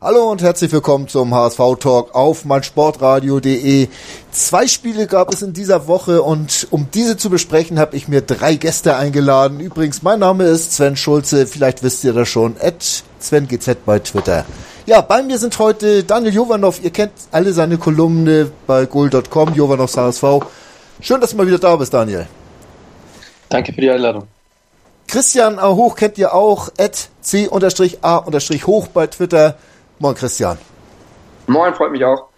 Hallo und herzlich willkommen zum HSV Talk auf meinsportradio.de. Zwei Spiele gab es in dieser Woche und um diese zu besprechen, habe ich mir drei Gäste eingeladen. Übrigens, mein Name ist Sven Schulze, vielleicht wisst ihr das schon, at SvenGZ bei Twitter. Ja, bei mir sind heute Daniel Jovanov, ihr kennt alle seine Kolumne bei goal.com, Jovanovs HSV. Schön, dass du mal wieder da bist, Daniel. Danke für die Einladung. Christian A. Hoch kennt ihr auch, at c-a-hoch bei Twitter. Moin Christian. Moin, freut mich auch.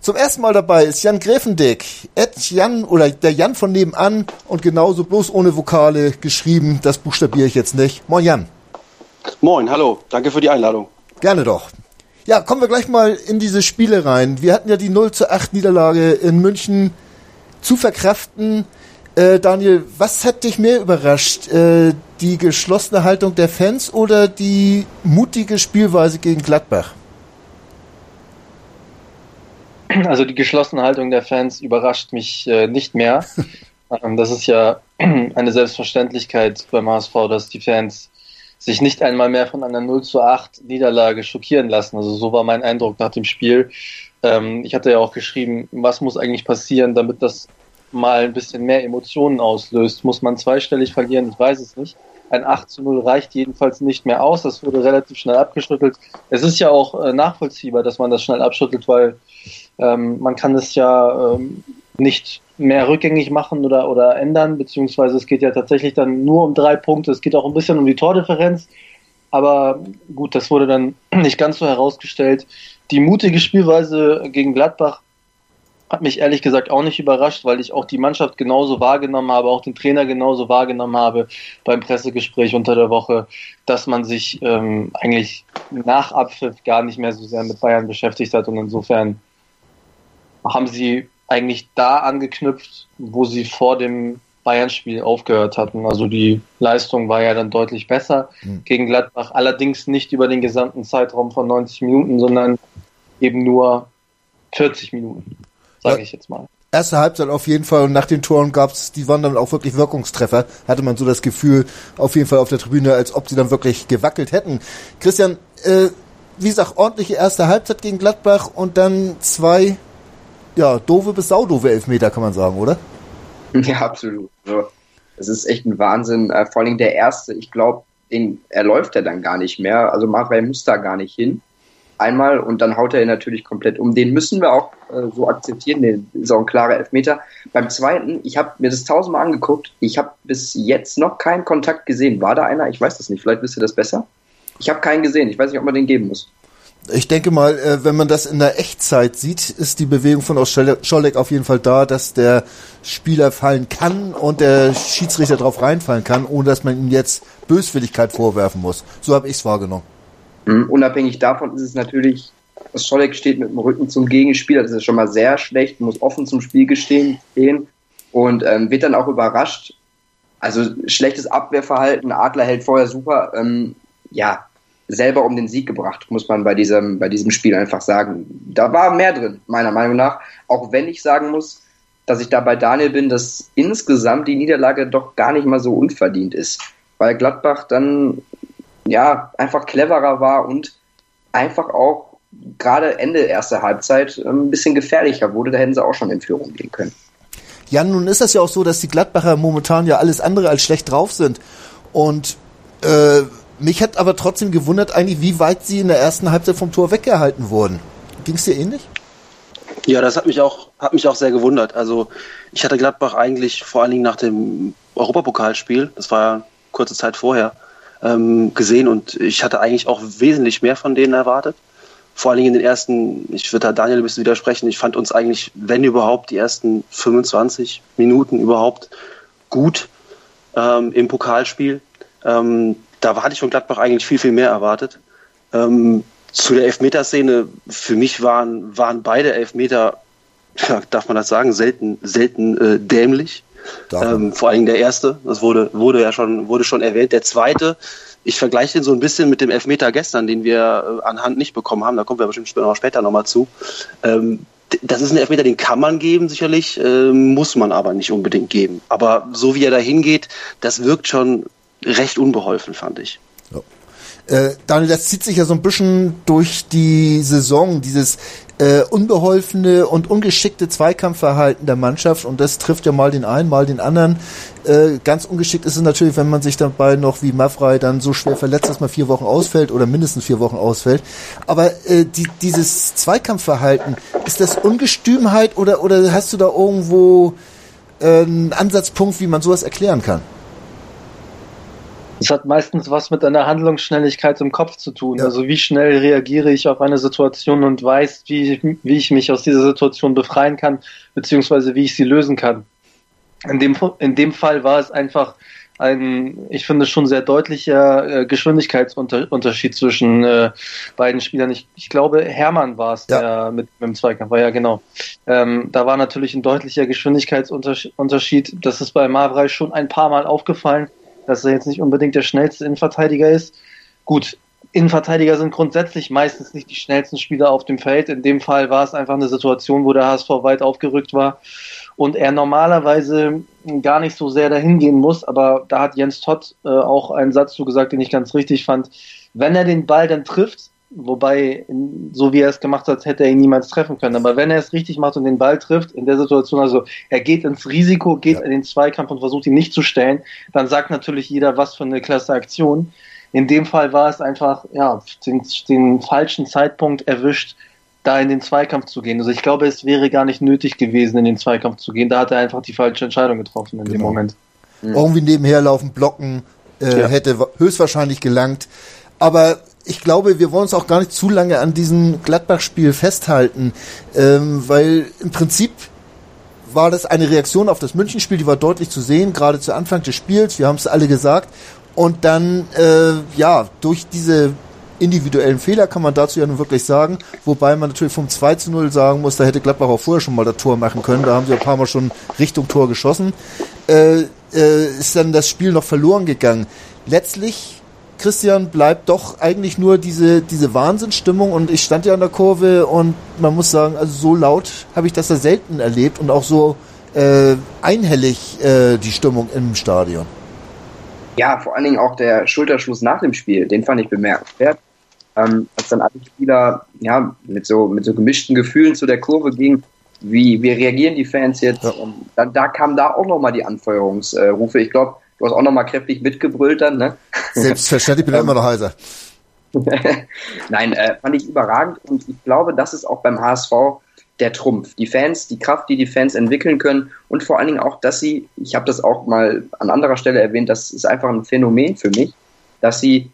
Zum ersten Mal dabei ist Jan Gräfendick. Ed Jan oder der Jan von nebenan und genauso bloß ohne Vokale geschrieben. Das buchstabiere ich jetzt nicht. Moin Jan. Moin, hallo. Danke für die Einladung. Gerne doch. Ja, kommen wir gleich mal in diese Spiele rein. Wir hatten ja die 0 zu 8 Niederlage in München zu verkraften. Äh, Daniel, was hat dich mehr überrascht? Äh, die geschlossene Haltung der Fans oder die mutige Spielweise gegen Gladbach? Also die geschlossene Haltung der Fans überrascht mich äh, nicht mehr. ähm, das ist ja eine Selbstverständlichkeit beim HSV, dass die Fans sich nicht einmal mehr von einer 0 zu 8 Niederlage schockieren lassen. Also so war mein Eindruck nach dem Spiel. Ähm, ich hatte ja auch geschrieben, was muss eigentlich passieren, damit das mal ein bisschen mehr Emotionen auslöst. Muss man zweistellig verlieren? Ich weiß es nicht. Ein 8 zu 0 reicht jedenfalls nicht mehr aus. Das wurde relativ schnell abgeschüttelt. Es ist ja auch äh, nachvollziehbar, dass man das schnell abschüttelt, weil ähm, man kann es ja ähm, nicht mehr rückgängig machen oder, oder ändern, beziehungsweise es geht ja tatsächlich dann nur um drei Punkte. Es geht auch ein bisschen um die Tordifferenz. Aber gut, das wurde dann nicht ganz so herausgestellt. Die mutige Spielweise gegen Gladbach hat mich ehrlich gesagt auch nicht überrascht, weil ich auch die Mannschaft genauso wahrgenommen habe, auch den Trainer genauso wahrgenommen habe beim Pressegespräch unter der Woche, dass man sich ähm, eigentlich nach Abpfiff gar nicht mehr so sehr mit Bayern beschäftigt hat und insofern haben sie eigentlich da angeknüpft, wo sie vor dem Bayern-Spiel aufgehört hatten. Also die Leistung war ja dann deutlich besser mhm. gegen Gladbach, allerdings nicht über den gesamten Zeitraum von 90 Minuten, sondern eben nur 40 Minuten sage ich jetzt mal. Erste Halbzeit auf jeden Fall und nach den Toren gab es, die waren dann auch wirklich Wirkungstreffer. Hatte man so das Gefühl, auf jeden Fall auf der Tribüne, als ob sie dann wirklich gewackelt hätten. Christian, äh, wie gesagt, ordentliche erste Halbzeit gegen Gladbach und dann zwei, ja, doofe bis saudove Elfmeter, kann man sagen, oder? Ja, absolut. Also, es ist echt ein Wahnsinn. Äh, vor allem der erste, ich glaube, den er läuft er dann gar nicht mehr. Also Manuel muss da gar nicht hin einmal und dann haut er ihn natürlich komplett um. Den müssen wir auch äh, so akzeptieren, den ist auch ein klarer Elfmeter. Beim zweiten, ich habe mir das tausendmal angeguckt, ich habe bis jetzt noch keinen Kontakt gesehen. War da einer? Ich weiß das nicht, vielleicht wisst ihr das besser. Ich habe keinen gesehen, ich weiß nicht, ob man den geben muss. Ich denke mal, äh, wenn man das in der Echtzeit sieht, ist die Bewegung von Scholleck auf jeden Fall da, dass der Spieler fallen kann und der Schiedsrichter drauf reinfallen kann, ohne dass man ihm jetzt Böswilligkeit vorwerfen muss. So habe ich es wahrgenommen. Mhm. Unabhängig davon ist es natürlich, Scholleck steht mit dem Rücken zum Gegenspieler, das ist schon mal sehr schlecht, muss offen zum Spiel gestehen stehen und ähm, wird dann auch überrascht. Also schlechtes Abwehrverhalten, Adler hält vorher super, ähm, ja, selber um den Sieg gebracht, muss man bei diesem, bei diesem Spiel einfach sagen. Da war mehr drin, meiner Meinung nach. Auch wenn ich sagen muss, dass ich da bei Daniel bin, dass insgesamt die Niederlage doch gar nicht mal so unverdient ist. Weil Gladbach dann ja, einfach cleverer war und einfach auch gerade Ende erster Halbzeit ähm, ein bisschen gefährlicher wurde. Da hätten sie auch schon in Führung gehen können. Ja, nun ist das ja auch so, dass die Gladbacher momentan ja alles andere als schlecht drauf sind. Und äh, mich hat aber trotzdem gewundert eigentlich, wie weit sie in der ersten Halbzeit vom Tor weggehalten wurden. Ging es dir ähnlich? Ja, das hat mich auch hat mich auch sehr gewundert. Also ich hatte Gladbach eigentlich vor allen Dingen nach dem Europapokalspiel, das war ja kurze Zeit vorher, ähm, gesehen und ich hatte eigentlich auch wesentlich mehr von denen erwartet. Vor allen Dingen in den ersten, ich würde da Daniel ein bisschen widersprechen, ich fand uns eigentlich, wenn überhaupt, die ersten 25 Minuten überhaupt gut ähm, im Pokalspiel. Ähm, da hatte ich von Gladbach eigentlich viel, viel mehr erwartet. Ähm, zu der Elfmeterszene, für mich waren, waren beide Elfmeter ja, darf man das sagen, selten, selten äh, dämlich. Ähm, vor allem der erste, das wurde, wurde ja schon, wurde schon erwähnt. Der zweite, ich vergleiche den so ein bisschen mit dem Elfmeter gestern, den wir äh, anhand nicht bekommen haben. Da kommen wir bestimmt später, später nochmal zu. Ähm, das ist ein Elfmeter, den kann man geben, sicherlich, äh, muss man aber nicht unbedingt geben. Aber so wie er da hingeht, das wirkt schon recht unbeholfen, fand ich. Ja. Äh, Daniel, das zieht sich ja so ein bisschen durch die Saison, dieses äh, unbeholfene und ungeschickte Zweikampfverhalten der Mannschaft und das trifft ja mal den einen, mal den anderen. Äh, ganz ungeschickt ist es natürlich, wenn man sich dabei noch wie Mafrei dann so schwer verletzt, dass man vier Wochen ausfällt oder mindestens vier Wochen ausfällt. Aber äh, die, dieses Zweikampfverhalten, ist das Ungestümheit oder, oder hast du da irgendwo äh, einen Ansatzpunkt, wie man sowas erklären kann? Es hat meistens was mit einer Handlungsschnelligkeit im Kopf zu tun. Ja. Also wie schnell reagiere ich auf eine Situation und weiß, wie, wie ich mich aus dieser Situation befreien kann, beziehungsweise wie ich sie lösen kann. In dem, in dem Fall war es einfach ein, ich finde, schon sehr deutlicher äh, Geschwindigkeitsunterschied zwischen äh, beiden Spielern. Ich, ich glaube, Hermann war es, ja. der mit, mit dem Zweikampf war, ja genau. Ähm, da war natürlich ein deutlicher Geschwindigkeitsunterschied. Das ist bei Mavrei schon ein paar Mal aufgefallen dass er jetzt nicht unbedingt der schnellste Innenverteidiger ist. Gut, Innenverteidiger sind grundsätzlich meistens nicht die schnellsten Spieler auf dem Feld. In dem Fall war es einfach eine Situation, wo der HSV weit aufgerückt war und er normalerweise gar nicht so sehr dahin gehen muss. Aber da hat Jens Todd äh, auch einen Satz zu gesagt, den ich ganz richtig fand. Wenn er den Ball dann trifft, Wobei, so wie er es gemacht hat, hätte er ihn niemals treffen können. Aber wenn er es richtig macht und den Ball trifft, in der Situation, also er geht ins Risiko, geht ja. in den Zweikampf und versucht ihn nicht zu stellen, dann sagt natürlich jeder, was für eine klasse Aktion. In dem Fall war es einfach, ja, den, den falschen Zeitpunkt erwischt, da in den Zweikampf zu gehen. Also ich glaube, es wäre gar nicht nötig gewesen, in den Zweikampf zu gehen. Da hat er einfach die falsche Entscheidung getroffen in genau. dem Moment. Mhm. Irgendwie nebenher laufen, blocken, äh, ja. hätte höchstwahrscheinlich gelangt. Aber ich glaube, wir wollen uns auch gar nicht zu lange an diesem Gladbach-Spiel festhalten, ähm, weil im Prinzip war das eine Reaktion auf das Münchenspiel, die war deutlich zu sehen, gerade zu Anfang des Spiels, wir haben es alle gesagt. Und dann, äh, ja, durch diese individuellen Fehler kann man dazu ja nun wirklich sagen, wobei man natürlich vom 2 zu 0 sagen muss, da hätte Gladbach auch vorher schon mal das Tor machen können, da haben sie ein paar Mal schon Richtung Tor geschossen, äh, äh, ist dann das Spiel noch verloren gegangen. Letztlich Christian, bleibt doch eigentlich nur diese, diese Wahnsinnsstimmung und ich stand ja an der Kurve und man muss sagen, also so laut habe ich das ja selten erlebt und auch so äh, einhellig äh, die Stimmung im Stadion. Ja, vor allen Dingen auch der Schulterschluss nach dem Spiel, den fand ich bemerkenswert. Ähm, als dann alle Spieler ja, mit, so, mit so gemischten Gefühlen zu der Kurve gingen, wie, wie reagieren die Fans jetzt? Ja. Da, da kamen da auch nochmal die Anfeuerungsrufe. Ich glaube, Du hast auch nochmal kräftig mitgebrüllt dann, ne? Selbstverständlich, ich bin immer noch heiser. Nein, äh, fand ich überragend und ich glaube, das ist auch beim HSV der Trumpf. Die Fans, die Kraft, die die Fans entwickeln können und vor allen Dingen auch, dass sie, ich habe das auch mal an anderer Stelle erwähnt, das ist einfach ein Phänomen für mich, dass sie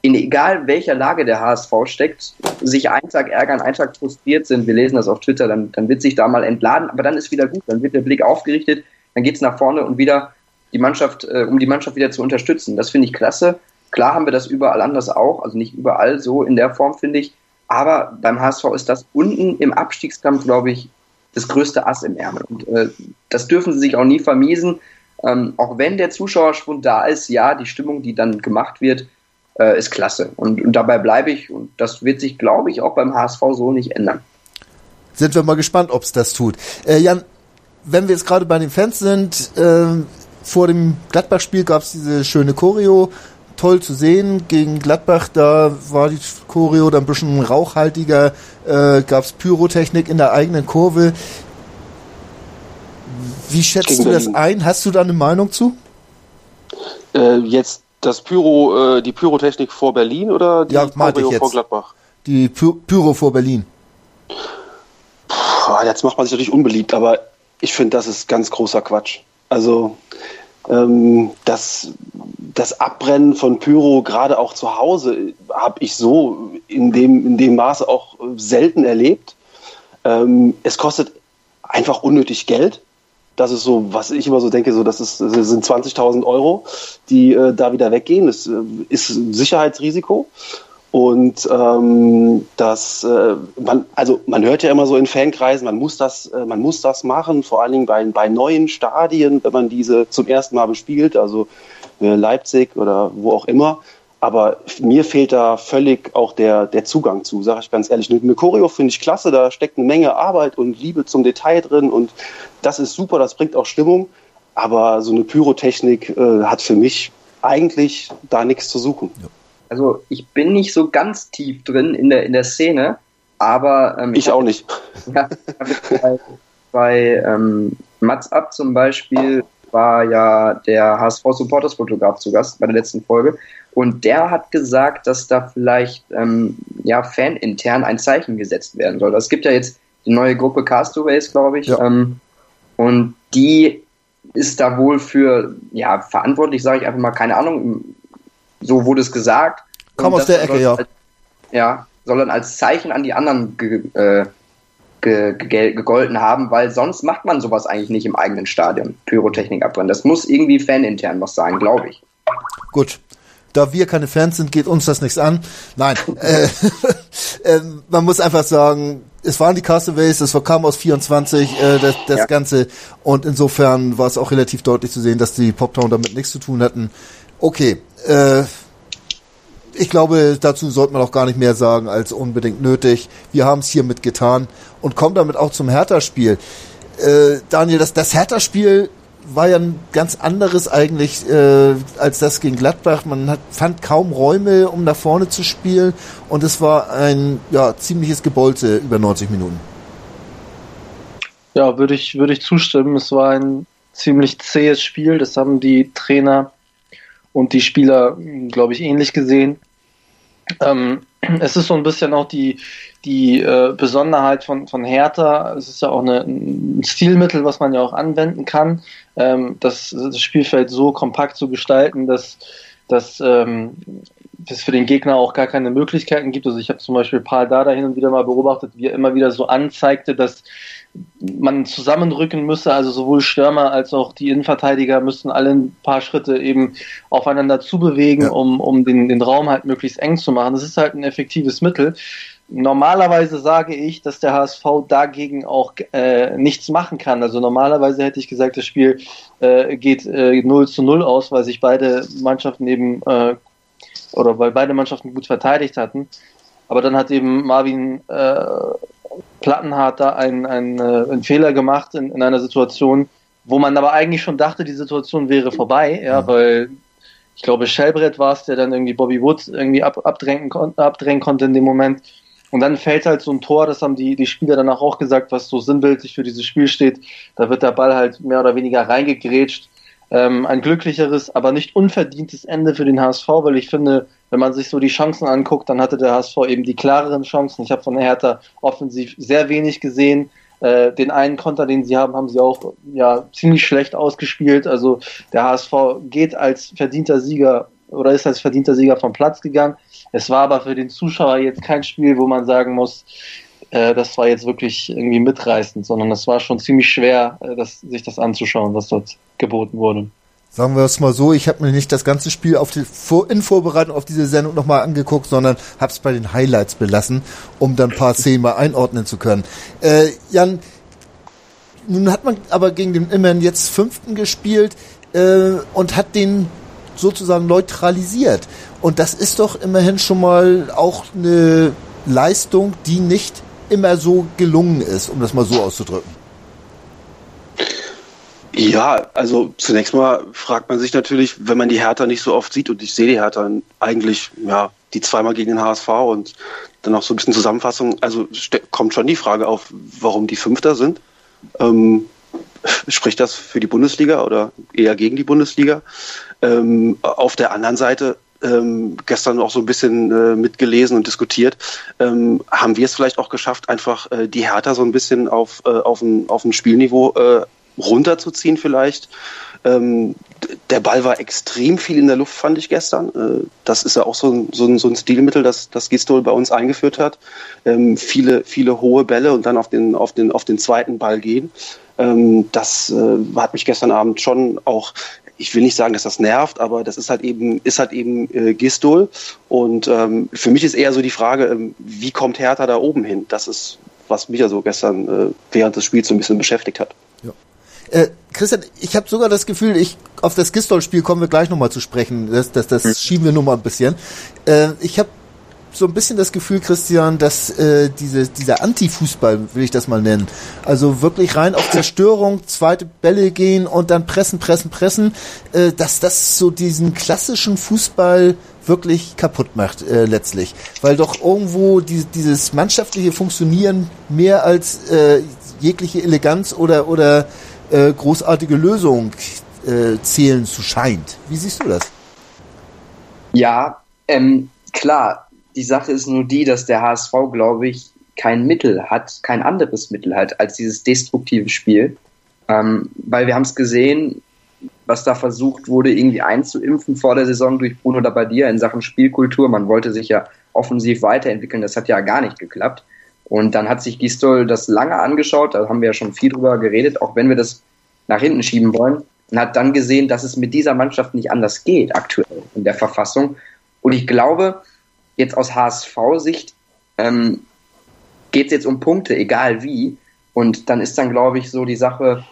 in egal welcher Lage der HSV steckt, sich einen Tag ärgern, einen Tag frustriert sind, wir lesen das auf Twitter, dann, dann wird sich da mal entladen, aber dann ist wieder gut, dann wird der Blick aufgerichtet, dann geht es nach vorne und wieder die Mannschaft, äh, um die Mannschaft wieder zu unterstützen. Das finde ich klasse. Klar haben wir das überall anders auch, also nicht überall so in der Form, finde ich. Aber beim HSV ist das unten im Abstiegskampf, glaube ich, das größte Ass im Ärmel. Und äh, das dürfen sie sich auch nie vermiesen. Ähm, auch wenn der Zuschauerschwund da ist, ja, die Stimmung, die dann gemacht wird, äh, ist klasse. Und, und dabei bleibe ich. Und das wird sich, glaube ich, auch beim HSV so nicht ändern. Sind wir mal gespannt, ob es das tut. Äh, Jan, wenn wir jetzt gerade bei den Fans sind, äh, vor dem Gladbach-Spiel gab es diese schöne Choreo, toll zu sehen. Gegen Gladbach, da war die Choreo dann ein bisschen rauchhaltiger, äh, gab es Pyrotechnik in der eigenen Kurve. Wie schätzt Gegen du das ein? Hast du da eine Meinung zu? Äh, jetzt das Pyro, äh, die Pyrotechnik vor Berlin oder die ja, Choreo vor Gladbach? Die Py Pyro vor Berlin. Puh, jetzt macht man sich natürlich unbeliebt, aber ich finde, das ist ganz großer Quatsch. Also ähm, das, das Abbrennen von Pyro gerade auch zu Hause habe ich so in dem, in dem Maße auch selten erlebt. Ähm, es kostet einfach unnötig Geld. Das ist so, was ich immer so denke, so das, ist, das sind 20.000 Euro, die äh, da wieder weggehen. Das äh, ist ein Sicherheitsrisiko. Und ähm, das, äh, man, also man hört ja immer so in Fankreisen, man muss das, äh, man muss das machen, vor allen Dingen bei, bei neuen Stadien, wenn man diese zum ersten Mal bespielt, also äh, Leipzig oder wo auch immer. Aber mir fehlt da völlig auch der, der Zugang zu, sage ich ganz ehrlich. Eine Choreo finde ich klasse, da steckt eine Menge Arbeit und Liebe zum Detail drin und das ist super, das bringt auch Stimmung. Aber so eine Pyrotechnik äh, hat für mich eigentlich da nichts zu suchen. Ja. Also ich bin nicht so ganz tief drin in der, in der Szene, aber ähm, ich, ich auch nicht. Ja, bei, bei ähm, Mats Up zum Beispiel war ja der HSV Supporters Fotograf zu Gast bei der letzten Folge und der hat gesagt, dass da vielleicht ähm, ja fanintern ein Zeichen gesetzt werden soll. Es gibt ja jetzt die neue Gruppe Castaways, glaube ich, ja. ähm, und die ist da wohl für ja verantwortlich, sage ich einfach mal, keine Ahnung, so wurde es gesagt. Komm aus der Ecke, ja. Als, ja, soll dann als Zeichen an die anderen ge, äh, ge, ge, gegolten haben, weil sonst macht man sowas eigentlich nicht im eigenen Stadion, Pyrotechnik abbrennen. Das muss irgendwie fanintern was sein, glaube ich. Gut. Da wir keine Fans sind, geht uns das nichts an. Nein, äh, äh, man muss einfach sagen, es waren die Castaways, es kam aus 24, äh, das, das ja. Ganze. Und insofern war es auch relativ deutlich zu sehen, dass die Poptown damit nichts zu tun hatten. Okay, äh, ich glaube, dazu sollte man auch gar nicht mehr sagen als unbedingt nötig. Wir haben es hiermit getan und kommen damit auch zum Hertha-Spiel. Äh, Daniel, das, das Hertha-Spiel war ja ein ganz anderes eigentlich äh, als das gegen Gladbach. Man hat, fand kaum Räume, um nach vorne zu spielen und es war ein ja, ziemliches Gebolze über 90 Minuten. Ja, würde ich, würde ich zustimmen. Es war ein ziemlich zähes Spiel. Das haben die Trainer und die Spieler, glaube ich, ähnlich gesehen. Ähm, es ist so ein bisschen auch die, die äh, Besonderheit von, von Hertha. Es ist ja auch eine, ein Stilmittel, was man ja auch anwenden kann, ähm, das, das Spielfeld so kompakt zu gestalten, dass, dass ähm, es für den Gegner auch gar keine Möglichkeiten gibt. Also ich habe zum Beispiel Paul Dada hin und wieder mal beobachtet, wie er immer wieder so anzeigte, dass man zusammenrücken müsse, also sowohl Stürmer als auch die Innenverteidiger müssten alle ein paar Schritte eben aufeinander zubewegen, ja. um, um den, den Raum halt möglichst eng zu machen. Das ist halt ein effektives Mittel. Normalerweise sage ich, dass der HSV dagegen auch äh, nichts machen kann. Also normalerweise hätte ich gesagt, das Spiel äh, geht äh, 0 zu 0 aus, weil sich beide Mannschaften eben äh, oder weil beide Mannschaften gut verteidigt hatten. Aber dann hat eben Marvin äh, Plattenhardt da einen, einen, äh, einen Fehler gemacht in, in einer Situation, wo man aber eigentlich schon dachte, die Situation wäre vorbei, ja, weil ich glaube, Shellbrett war es, der dann irgendwie Bobby Woods irgendwie ab, abdrängen, abdrängen konnte in dem Moment. Und dann fällt halt so ein Tor, das haben die, die Spieler danach auch gesagt, was so sinnbildlich für dieses Spiel steht. Da wird der Ball halt mehr oder weniger reingegrätscht. Ähm, ein glücklicheres, aber nicht unverdientes Ende für den HSV, weil ich finde, wenn man sich so die Chancen anguckt, dann hatte der HSV eben die klareren Chancen. Ich habe von Hertha offensiv sehr wenig gesehen. Äh, den einen Konter, den sie haben, haben sie auch ja ziemlich schlecht ausgespielt. Also der HSV geht als verdienter Sieger oder ist als verdienter Sieger vom Platz gegangen. Es war aber für den Zuschauer jetzt kein Spiel, wo man sagen muss, äh, das war jetzt wirklich irgendwie mitreißend, sondern es war schon ziemlich schwer, äh, das, sich das anzuschauen, was dort geboten wurde. Sagen wir es mal so, ich habe mir nicht das ganze Spiel auf die, in Vorbereitung auf diese Sendung nochmal angeguckt, sondern habe es bei den Highlights belassen, um dann ein paar Szenen mal einordnen zu können. Äh, Jan, nun hat man aber gegen den immerhin jetzt Fünften gespielt äh, und hat den sozusagen neutralisiert. Und das ist doch immerhin schon mal auch eine Leistung, die nicht immer so gelungen ist, um das mal so auszudrücken. Ja, also zunächst mal fragt man sich natürlich, wenn man die Hertha nicht so oft sieht, und ich sehe die Hertha eigentlich, ja, die zweimal gegen den HSV und dann auch so ein bisschen Zusammenfassung, also kommt schon die Frage auf, warum die Fünfter sind. Ähm, spricht das für die Bundesliga oder eher gegen die Bundesliga? Ähm, auf der anderen Seite ähm, gestern auch so ein bisschen äh, mitgelesen und diskutiert, ähm, haben wir es vielleicht auch geschafft, einfach äh, die Hertha so ein bisschen auf, äh, auf, ein, auf ein Spielniveau äh, runterzuziehen vielleicht. Ähm, der Ball war extrem viel in der Luft, fand ich gestern. Äh, das ist ja auch so ein, so ein, so ein Stilmittel, das, das Gistol bei uns eingeführt hat. Ähm, viele, viele hohe Bälle und dann auf den, auf den, auf den zweiten Ball gehen. Ähm, das äh, hat mich gestern Abend schon auch ich will nicht sagen, dass das nervt, aber das ist halt eben, ist halt eben äh, Gistol. Und ähm, für mich ist eher so die Frage, ähm, wie kommt Hertha da oben hin? Das ist, was mich ja so gestern äh, während des Spiels so ein bisschen beschäftigt hat. Ja. Äh, Christian, ich habe sogar das Gefühl, ich auf das Gistol-Spiel kommen wir gleich nochmal zu sprechen. Das, das, das hm. schieben wir nur mal ein bisschen. Äh, ich habe so ein bisschen das Gefühl, Christian, dass äh, diese, dieser Anti-Fußball, will ich das mal nennen, also wirklich rein auf Zerstörung, zweite Bälle gehen und dann pressen, pressen, pressen, äh, dass das so diesen klassischen Fußball wirklich kaputt macht äh, letztlich. Weil doch irgendwo die, dieses mannschaftliche Funktionieren mehr als äh, jegliche Eleganz oder, oder äh, großartige Lösung äh, zählen zu scheint. Wie siehst du das? Ja, ähm, klar, die Sache ist nur die, dass der HSV, glaube ich, kein Mittel hat, kein anderes Mittel hat als dieses destruktive Spiel. Ähm, weil wir haben es gesehen, was da versucht wurde, irgendwie einzuimpfen vor der Saison durch Bruno Labbadia in Sachen Spielkultur. Man wollte sich ja offensiv weiterentwickeln. Das hat ja gar nicht geklappt. Und dann hat sich Gistol das lange angeschaut. Da haben wir ja schon viel drüber geredet, auch wenn wir das nach hinten schieben wollen. Und hat dann gesehen, dass es mit dieser Mannschaft nicht anders geht, aktuell in der Verfassung. Und ich glaube, jetzt aus HSV-Sicht ähm, geht es jetzt um Punkte, egal wie. Und dann ist dann, glaube ich, so die Sache,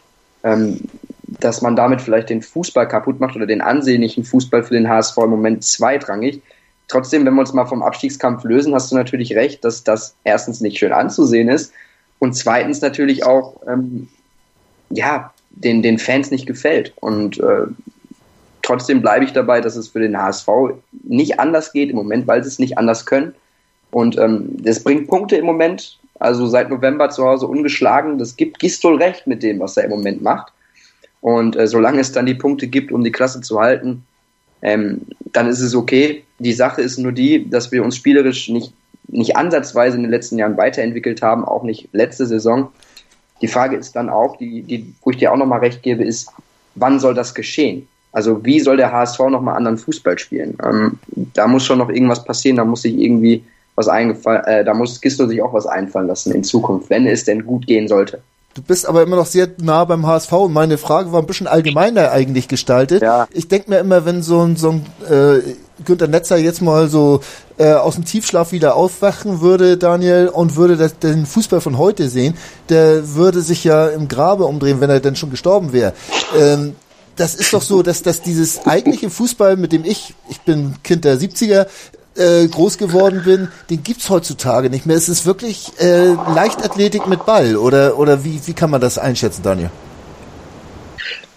ähm, dass man damit vielleicht den Fußball kaputt macht oder den ansehnlichen Fußball für den HSV im Moment zweitrangig. Trotzdem, wenn wir uns mal vom Abstiegskampf lösen, hast du natürlich recht, dass das erstens nicht schön anzusehen ist und zweitens natürlich auch ähm, ja den, den Fans nicht gefällt. Und äh, trotzdem bleibe ich dabei, dass es für den HSV nicht anders geht im Moment, weil sie es nicht anders können. Und ähm, das bringt Punkte im Moment. Also seit November zu Hause ungeschlagen. Das gibt Gistol recht mit dem, was er im Moment macht. Und äh, solange es dann die Punkte gibt, um die Klasse zu halten, ähm, dann ist es okay. Die Sache ist nur die, dass wir uns spielerisch nicht, nicht ansatzweise in den letzten Jahren weiterentwickelt haben, auch nicht letzte Saison. Die Frage ist dann auch, die, die, wo ich dir auch nochmal recht gebe, ist, wann soll das geschehen? Also wie soll der HSV nochmal anderen Fußball spielen? Ähm, da muss schon noch irgendwas passieren, da muss sich irgendwie was eingefallen, äh, da muss Gisto sich auch was einfallen lassen in Zukunft, wenn es denn gut gehen sollte. Du bist aber immer noch sehr nah beim HSV und meine Frage war ein bisschen allgemeiner eigentlich gestaltet. Ja. Ich denke mir immer, wenn so ein, so ein äh, Günter Netzer jetzt mal so äh, aus dem Tiefschlaf wieder aufwachen würde, Daniel, und würde das, den Fußball von heute sehen, der würde sich ja im Grabe umdrehen, wenn er denn schon gestorben wäre. Ähm, das ist doch so, dass, dass dieses eigentliche Fußball, mit dem ich, ich bin Kind der 70er, äh, groß geworden bin, den gibt's heutzutage nicht mehr. Es ist wirklich äh, Leichtathletik mit Ball oder oder wie wie kann man das einschätzen, Daniel?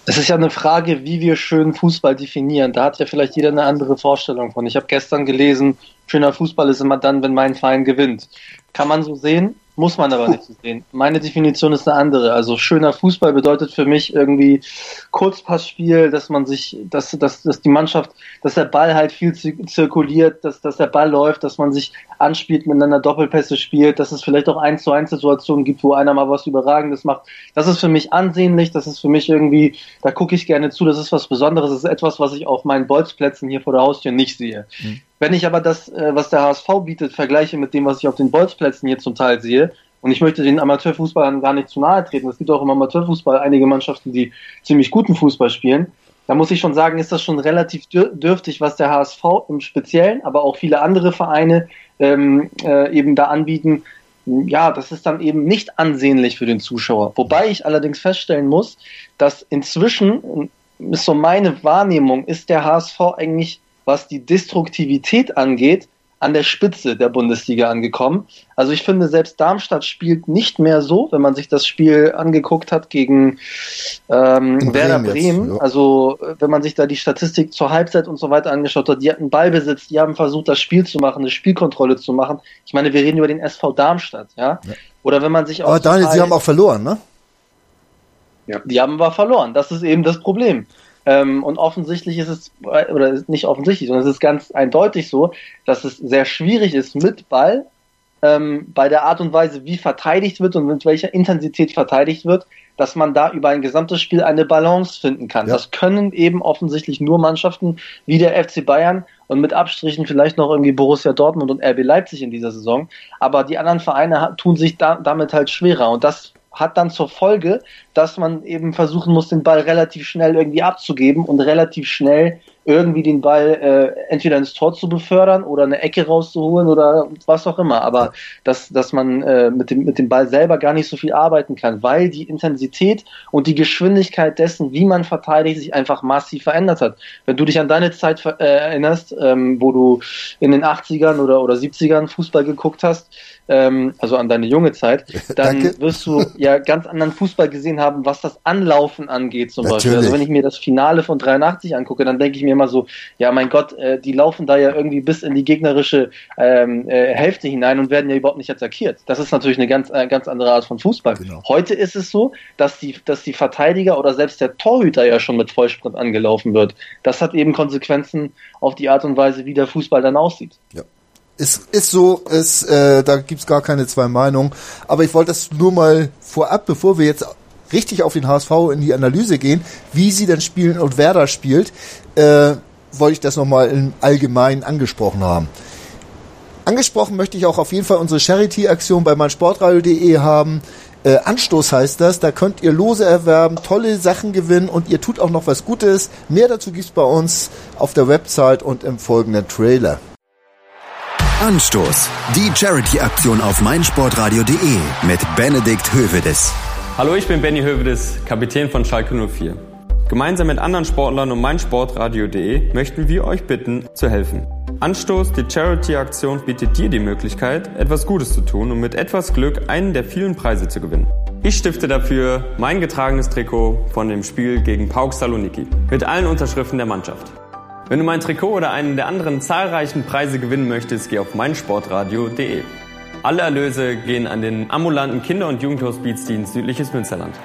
Es ist ja eine Frage, wie wir schön Fußball definieren. Da hat ja vielleicht jeder eine andere Vorstellung von. Ich habe gestern gelesen, schöner Fußball ist immer dann, wenn mein Verein gewinnt. Kann man so sehen? Muss man aber nicht so sehen. Meine Definition ist eine andere. Also schöner Fußball bedeutet für mich irgendwie Kurzpassspiel, dass man sich, dass, dass, dass die Mannschaft, dass der Ball halt viel zirkuliert, dass, dass der Ball läuft, dass man sich anspielt, miteinander Doppelpässe spielt, dass es vielleicht auch eins zu eins Situationen gibt, wo einer mal was Überragendes macht. Das ist für mich ansehnlich, das ist für mich irgendwie, da gucke ich gerne zu, das ist was Besonderes, das ist etwas, was ich auf meinen Bolzplätzen hier vor der Haustür nicht sehe. Mhm. Wenn ich aber das, äh, was der HSV bietet, vergleiche mit dem, was ich auf den Bolzplätzen hier zum Teil sehe, und ich möchte den Amateurfußballern gar nicht zu nahe treten. Es gibt auch im Amateurfußball einige Mannschaften, die ziemlich guten Fußball spielen. Da muss ich schon sagen, ist das schon relativ dürftig, was der HSV im Speziellen, aber auch viele andere Vereine ähm, äh, eben da anbieten. Ja, das ist dann eben nicht ansehnlich für den Zuschauer. Wobei ich allerdings feststellen muss, dass inzwischen, ist so meine Wahrnehmung, ist der HSV eigentlich was die Destruktivität angeht, an der Spitze der Bundesliga angekommen. Also ich finde, selbst Darmstadt spielt nicht mehr so, wenn man sich das Spiel angeguckt hat gegen ähm, Werder Bremen. Jetzt, ja. Also wenn man sich da die Statistik zur Halbzeit und so weiter angeschaut hat, die hatten Ballbesitz, die haben versucht, das Spiel zu machen, eine Spielkontrolle zu machen. Ich meine, wir reden über den SV Darmstadt, ja. ja. Oder wenn man sich auch. Aber Daniel, sie haben auch verloren, ne? Ja. Die haben aber verloren. Das ist eben das Problem. Ähm, und offensichtlich ist es, oder nicht offensichtlich, sondern es ist ganz eindeutig so, dass es sehr schwierig ist mit Ball ähm, bei der Art und Weise, wie verteidigt wird und mit welcher Intensität verteidigt wird, dass man da über ein gesamtes Spiel eine Balance finden kann. Ja. Das können eben offensichtlich nur Mannschaften wie der FC Bayern und mit Abstrichen vielleicht noch irgendwie Borussia Dortmund und RB Leipzig in dieser Saison. Aber die anderen Vereine tun sich da, damit halt schwerer. Und das hat dann zur Folge, dass man eben versuchen muss, den Ball relativ schnell irgendwie abzugeben und relativ schnell irgendwie den Ball äh, entweder ins Tor zu befördern oder eine Ecke rauszuholen oder was auch immer. Aber dass, dass man äh, mit, dem, mit dem Ball selber gar nicht so viel arbeiten kann, weil die Intensität und die Geschwindigkeit dessen, wie man verteidigt, sich einfach massiv verändert hat. Wenn du dich an deine Zeit äh, erinnerst, ähm, wo du in den 80ern oder, oder 70ern Fußball geguckt hast, ähm, also an deine junge Zeit, dann Danke. wirst du ja ganz anderen Fußball gesehen haben, was das Anlaufen angeht zum Beispiel. Natürlich. Also wenn ich mir das Finale von 83 angucke, dann denke ich mir immer so, ja mein Gott, äh, die laufen da ja irgendwie bis in die gegnerische ähm, äh, Hälfte hinein und werden ja überhaupt nicht attackiert. Das ist natürlich eine ganz, äh, ganz andere Art von Fußball. Genau. Heute ist es so, dass die, dass die Verteidiger oder selbst der Torhüter ja schon mit Vollsprint angelaufen wird. Das hat eben Konsequenzen auf die Art und Weise, wie der Fußball dann aussieht. Ist, ist so, ist, äh, da gibt's gar keine zwei Meinungen. Aber ich wollte das nur mal vorab, bevor wir jetzt richtig auf den HSV in die Analyse gehen, wie sie denn spielen und wer da spielt, äh, wollte ich das nochmal im Allgemeinen angesprochen haben. Angesprochen möchte ich auch auf jeden Fall unsere Charity-Aktion bei meinsportradio.de haben. Äh, Anstoß heißt das, da könnt ihr Lose erwerben, tolle Sachen gewinnen und ihr tut auch noch was Gutes. Mehr dazu gibt's bei uns auf der Website und im folgenden Trailer. Anstoß. Die Charity-Aktion auf meinsportradio.de mit Benedikt Hövedes. Hallo, ich bin Benny Hövedes, Kapitän von Schalke 04. Gemeinsam mit anderen Sportlern und meinsportradio.de möchten wir euch bitten, zu helfen. Anstoß, die Charity-Aktion bietet dir die Möglichkeit, etwas Gutes zu tun und mit etwas Glück einen der vielen Preise zu gewinnen. Ich stifte dafür mein getragenes Trikot von dem Spiel gegen Pauk Saloniki mit allen Unterschriften der Mannschaft. Wenn du mein Trikot oder einen der anderen zahlreichen Preise gewinnen möchtest, geh auf meinsportradio.de. Alle Erlöse gehen an den ambulanten Kinder- und Jugendhospizdienst Südliches Münsterland.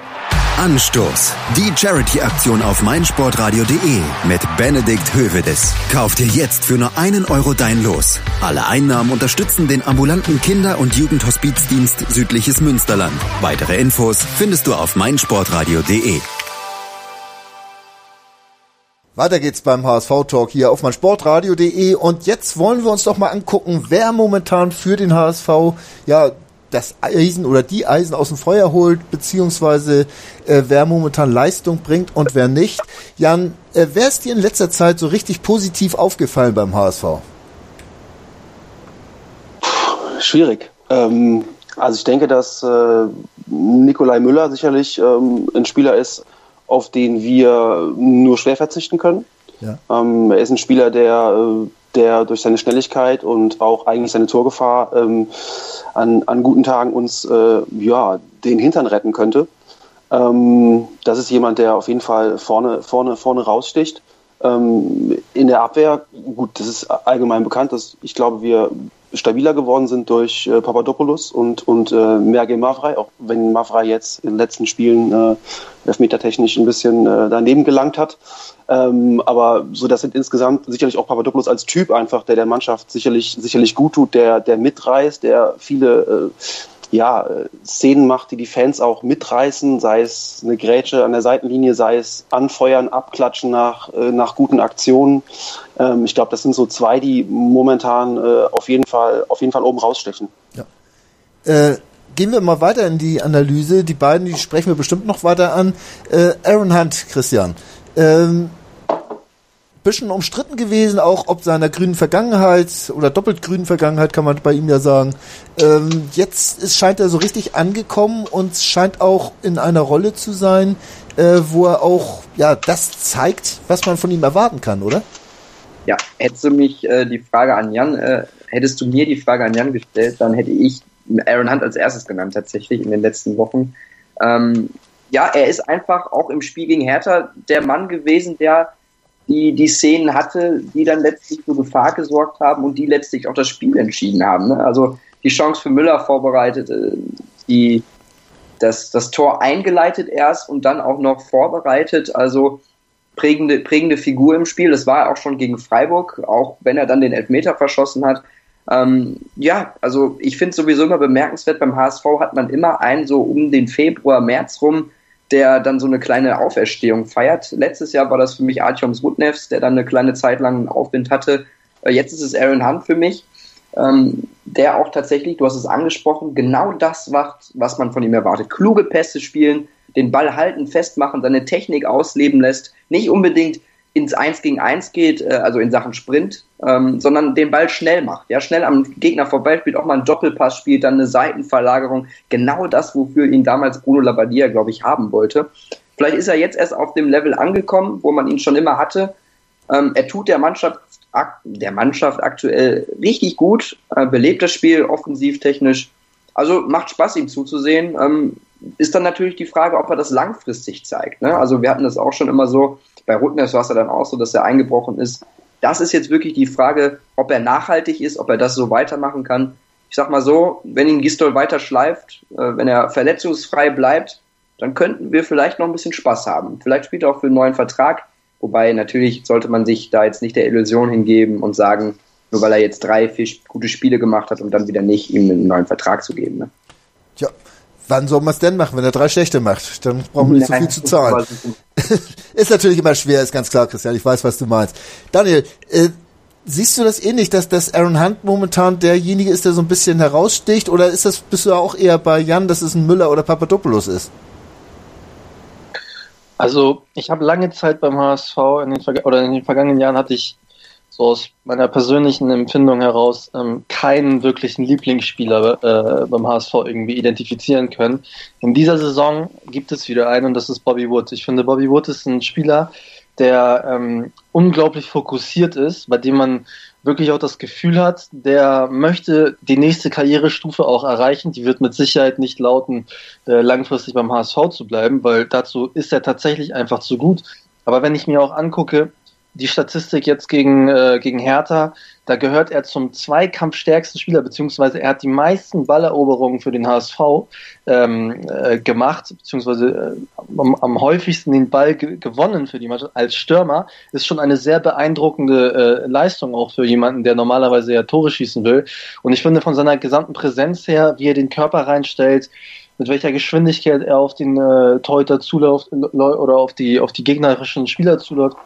Anstoß. Die Charity-Aktion auf meinsportradio.de mit Benedikt Hövedes. Kauf dir jetzt für nur einen Euro dein Los. Alle Einnahmen unterstützen den ambulanten Kinder- und Jugendhospizdienst Südliches Münsterland. Weitere Infos findest du auf meinsportradio.de. Weiter geht's beim HSV-Talk hier auf meinsportradio.de und jetzt wollen wir uns doch mal angucken, wer momentan für den HSV ja das Eisen oder die Eisen aus dem Feuer holt, beziehungsweise äh, wer momentan Leistung bringt und wer nicht. Jan, äh, wer ist dir in letzter Zeit so richtig positiv aufgefallen beim HSV? Schwierig. Ähm, also ich denke, dass äh, Nikolai Müller sicherlich ähm, ein Spieler ist, auf den wir nur schwer verzichten können. Ja. Ähm, er ist ein Spieler, der, äh, der durch seine Schnelligkeit und auch eigentlich seine Torgefahr ähm, an, an guten Tagen uns äh, ja, den Hintern retten könnte. Ähm, das ist jemand, der auf jeden Fall vorne, vorne, vorne raussticht. Ähm, in der Abwehr, gut, das ist allgemein bekannt, dass ich glaube, wir stabiler geworden sind durch äh, Papadopoulos und, und äh, Merge Mavrai, auch wenn Mavrai jetzt in den letzten Spielen äh, elfmetertechnisch ein bisschen äh, daneben gelangt hat. Ähm, aber so, das sind insgesamt sicherlich auch Papadopoulos als Typ einfach, der der Mannschaft sicherlich, sicherlich gut tut, der, der mitreißt, der viele äh, ja, äh, Szenen macht, die die Fans auch mitreißen, sei es eine Grätsche an der Seitenlinie, sei es anfeuern, abklatschen nach, äh, nach guten Aktionen. Ähm, ich glaube, das sind so zwei, die momentan äh, auf jeden Fall, auf jeden Fall oben rausstechen. Äh, gehen wir mal weiter in die Analyse. Die beiden, die sprechen wir bestimmt noch weiter an. Äh, Aaron Hunt, Christian. Ähm, bisschen umstritten gewesen, auch ob seiner grünen Vergangenheit oder doppelt grünen Vergangenheit kann man bei ihm ja sagen. Ähm, jetzt ist, scheint er so richtig angekommen und scheint auch in einer Rolle zu sein, äh, wo er auch ja das zeigt, was man von ihm erwarten kann, oder? Ja, hättest du mich äh, die Frage an Jan, äh, hättest du mir die Frage an Jan gestellt, dann hätte ich Aaron Hunt als erstes genannt, tatsächlich in den letzten Wochen. Ähm, ja, er ist einfach auch im Spiel gegen Hertha der Mann gewesen, der die, die Szenen hatte, die dann letztlich für Gefahr gesorgt haben und die letztlich auch das Spiel entschieden haben. Ne? Also die Chance für Müller vorbereitet, äh, die, das, das Tor eingeleitet erst und dann auch noch vorbereitet. Also prägende, prägende Figur im Spiel. Das war auch schon gegen Freiburg, auch wenn er dann den Elfmeter verschossen hat. Ähm, ja, also ich finde sowieso immer bemerkenswert, beim HSV hat man immer einen so um den Februar, März rum, der dann so eine kleine Auferstehung feiert. Letztes Jahr war das für mich Artyom Rudnevs, der dann eine kleine Zeit lang einen Aufwind hatte. Äh, jetzt ist es Aaron Hunt für mich. ähm, der auch tatsächlich, du hast es angesprochen, genau das macht, was man von ihm erwartet. Kluge Pässe spielen, den Ball halten, festmachen, seine Technik ausleben lässt, nicht unbedingt ins Eins gegen Eins geht, äh, also in Sachen Sprint, ähm, sondern den Ball schnell macht, ja, schnell am Gegner vorbei spielt, auch mal einen Doppelpass spielt, dann eine Seitenverlagerung, genau das, wofür ihn damals Bruno Labbadia, glaube ich, haben wollte. Vielleicht ist er jetzt erst auf dem Level angekommen, wo man ihn schon immer hatte. Ähm, er tut der Mannschaft, der Mannschaft aktuell richtig gut, äh, belebt das Spiel offensiv, technisch. Also macht Spaß, ihm zuzusehen. Ähm, ist dann natürlich die Frage, ob er das langfristig zeigt. Ne? Also wir hatten das auch schon immer so, bei Rutners war es ja dann auch so, dass er eingebrochen ist. Das ist jetzt wirklich die Frage, ob er nachhaltig ist, ob er das so weitermachen kann. Ich sag mal so, wenn ihn Gistol weiter schleift, äh, wenn er verletzungsfrei bleibt, dann könnten wir vielleicht noch ein bisschen Spaß haben. Vielleicht spielt er auch für einen neuen Vertrag. Wobei natürlich sollte man sich da jetzt nicht der Illusion hingeben und sagen, nur weil er jetzt drei, vier gute Spiele gemacht hat und dann wieder nicht, ihm einen neuen Vertrag zu geben. Ne? Tja, wann soll man es denn machen, wenn er drei schlechte macht? Dann brauchen wir nicht so viel zu zahlen. ist natürlich immer schwer, ist ganz klar, Christian. Ich weiß, was du meinst. Daniel, äh, siehst du das ähnlich, dass, dass Aaron Hunt momentan derjenige ist, der so ein bisschen heraussticht? Oder ist das, bist du auch eher bei Jan, dass es ein Müller oder Papadopoulos ist? Also ich habe lange Zeit beim HSV in den, oder in den vergangenen Jahren hatte ich so aus meiner persönlichen Empfindung heraus ähm, keinen wirklichen Lieblingsspieler äh, beim HSV irgendwie identifizieren können. In dieser Saison gibt es wieder einen und das ist Bobby Wood. Ich finde, Bobby Wood ist ein Spieler, der ähm, unglaublich fokussiert ist, bei dem man wirklich auch das Gefühl hat, der möchte die nächste Karrierestufe auch erreichen. Die wird mit Sicherheit nicht lauten, äh, langfristig beim HSV zu bleiben, weil dazu ist er tatsächlich einfach zu gut. Aber wenn ich mir auch angucke, die Statistik jetzt gegen, äh, gegen Hertha, da gehört er zum zweikampfstärksten Spieler, beziehungsweise er hat die meisten Balleroberungen für den HSV ähm, äh, gemacht, beziehungsweise äh, am, am, häufigsten den Ball ge gewonnen für die Mannschaft als Stürmer, ist schon eine sehr beeindruckende äh, Leistung auch für jemanden, der normalerweise ja Tore schießen will. Und ich finde von seiner gesamten Präsenz her, wie er den Körper reinstellt, mit welcher Geschwindigkeit er auf den äh, Torhüter zuläuft oder auf die auf die gegnerischen Spieler zuläuft.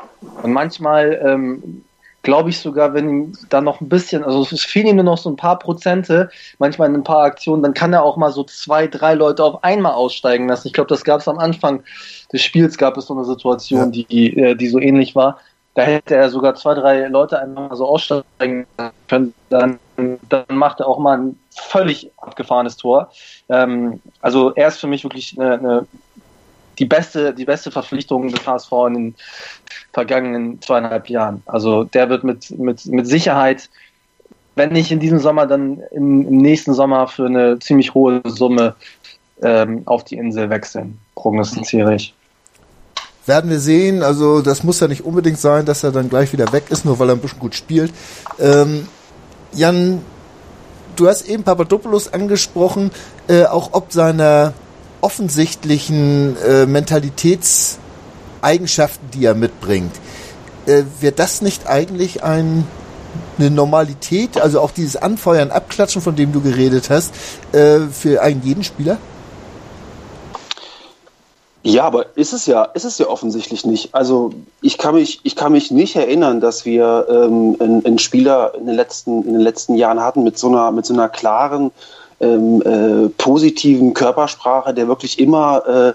Und manchmal ähm, glaube ich sogar, wenn ihm dann noch ein bisschen, also es fehlen ihm nur noch so ein paar Prozente, manchmal in ein paar Aktionen, dann kann er auch mal so zwei, drei Leute auf einmal aussteigen lassen. Ich glaube, das gab es am Anfang des Spiels, gab es so eine Situation, ja. die, äh, die so ähnlich war. Da hätte er sogar zwei, drei Leute einmal so aussteigen können. Dann, dann macht er auch mal ein völlig abgefahrenes Tor. Ähm, also er ist für mich wirklich eine, eine, die beste, die beste Verpflichtung des HSV in den vergangenen zweieinhalb Jahren. Also der wird mit, mit, mit Sicherheit, wenn nicht in diesem Sommer, dann im, im nächsten Sommer für eine ziemlich hohe Summe ähm, auf die Insel wechseln, prognostiziere ich. Werden wir sehen, also das muss ja nicht unbedingt sein, dass er dann gleich wieder weg ist, nur weil er ein bisschen gut spielt. Ähm, Jan, du hast eben Papadopoulos angesprochen, äh, auch ob seiner offensichtlichen äh, Mentalitätseigenschaften, die er mitbringt. Äh, Wäre das nicht eigentlich ein, eine Normalität, also auch dieses Anfeuern, Abklatschen, von dem du geredet hast, äh, für einen jeden Spieler? Ja, aber ist es ja, ist es ja offensichtlich nicht. Also ich kann mich, ich kann mich nicht erinnern, dass wir ähm, einen, einen Spieler in den letzten, in den letzten Jahren hatten mit so einer, mit so einer klaren, ähm, äh, positiven Körpersprache, der wirklich immer äh,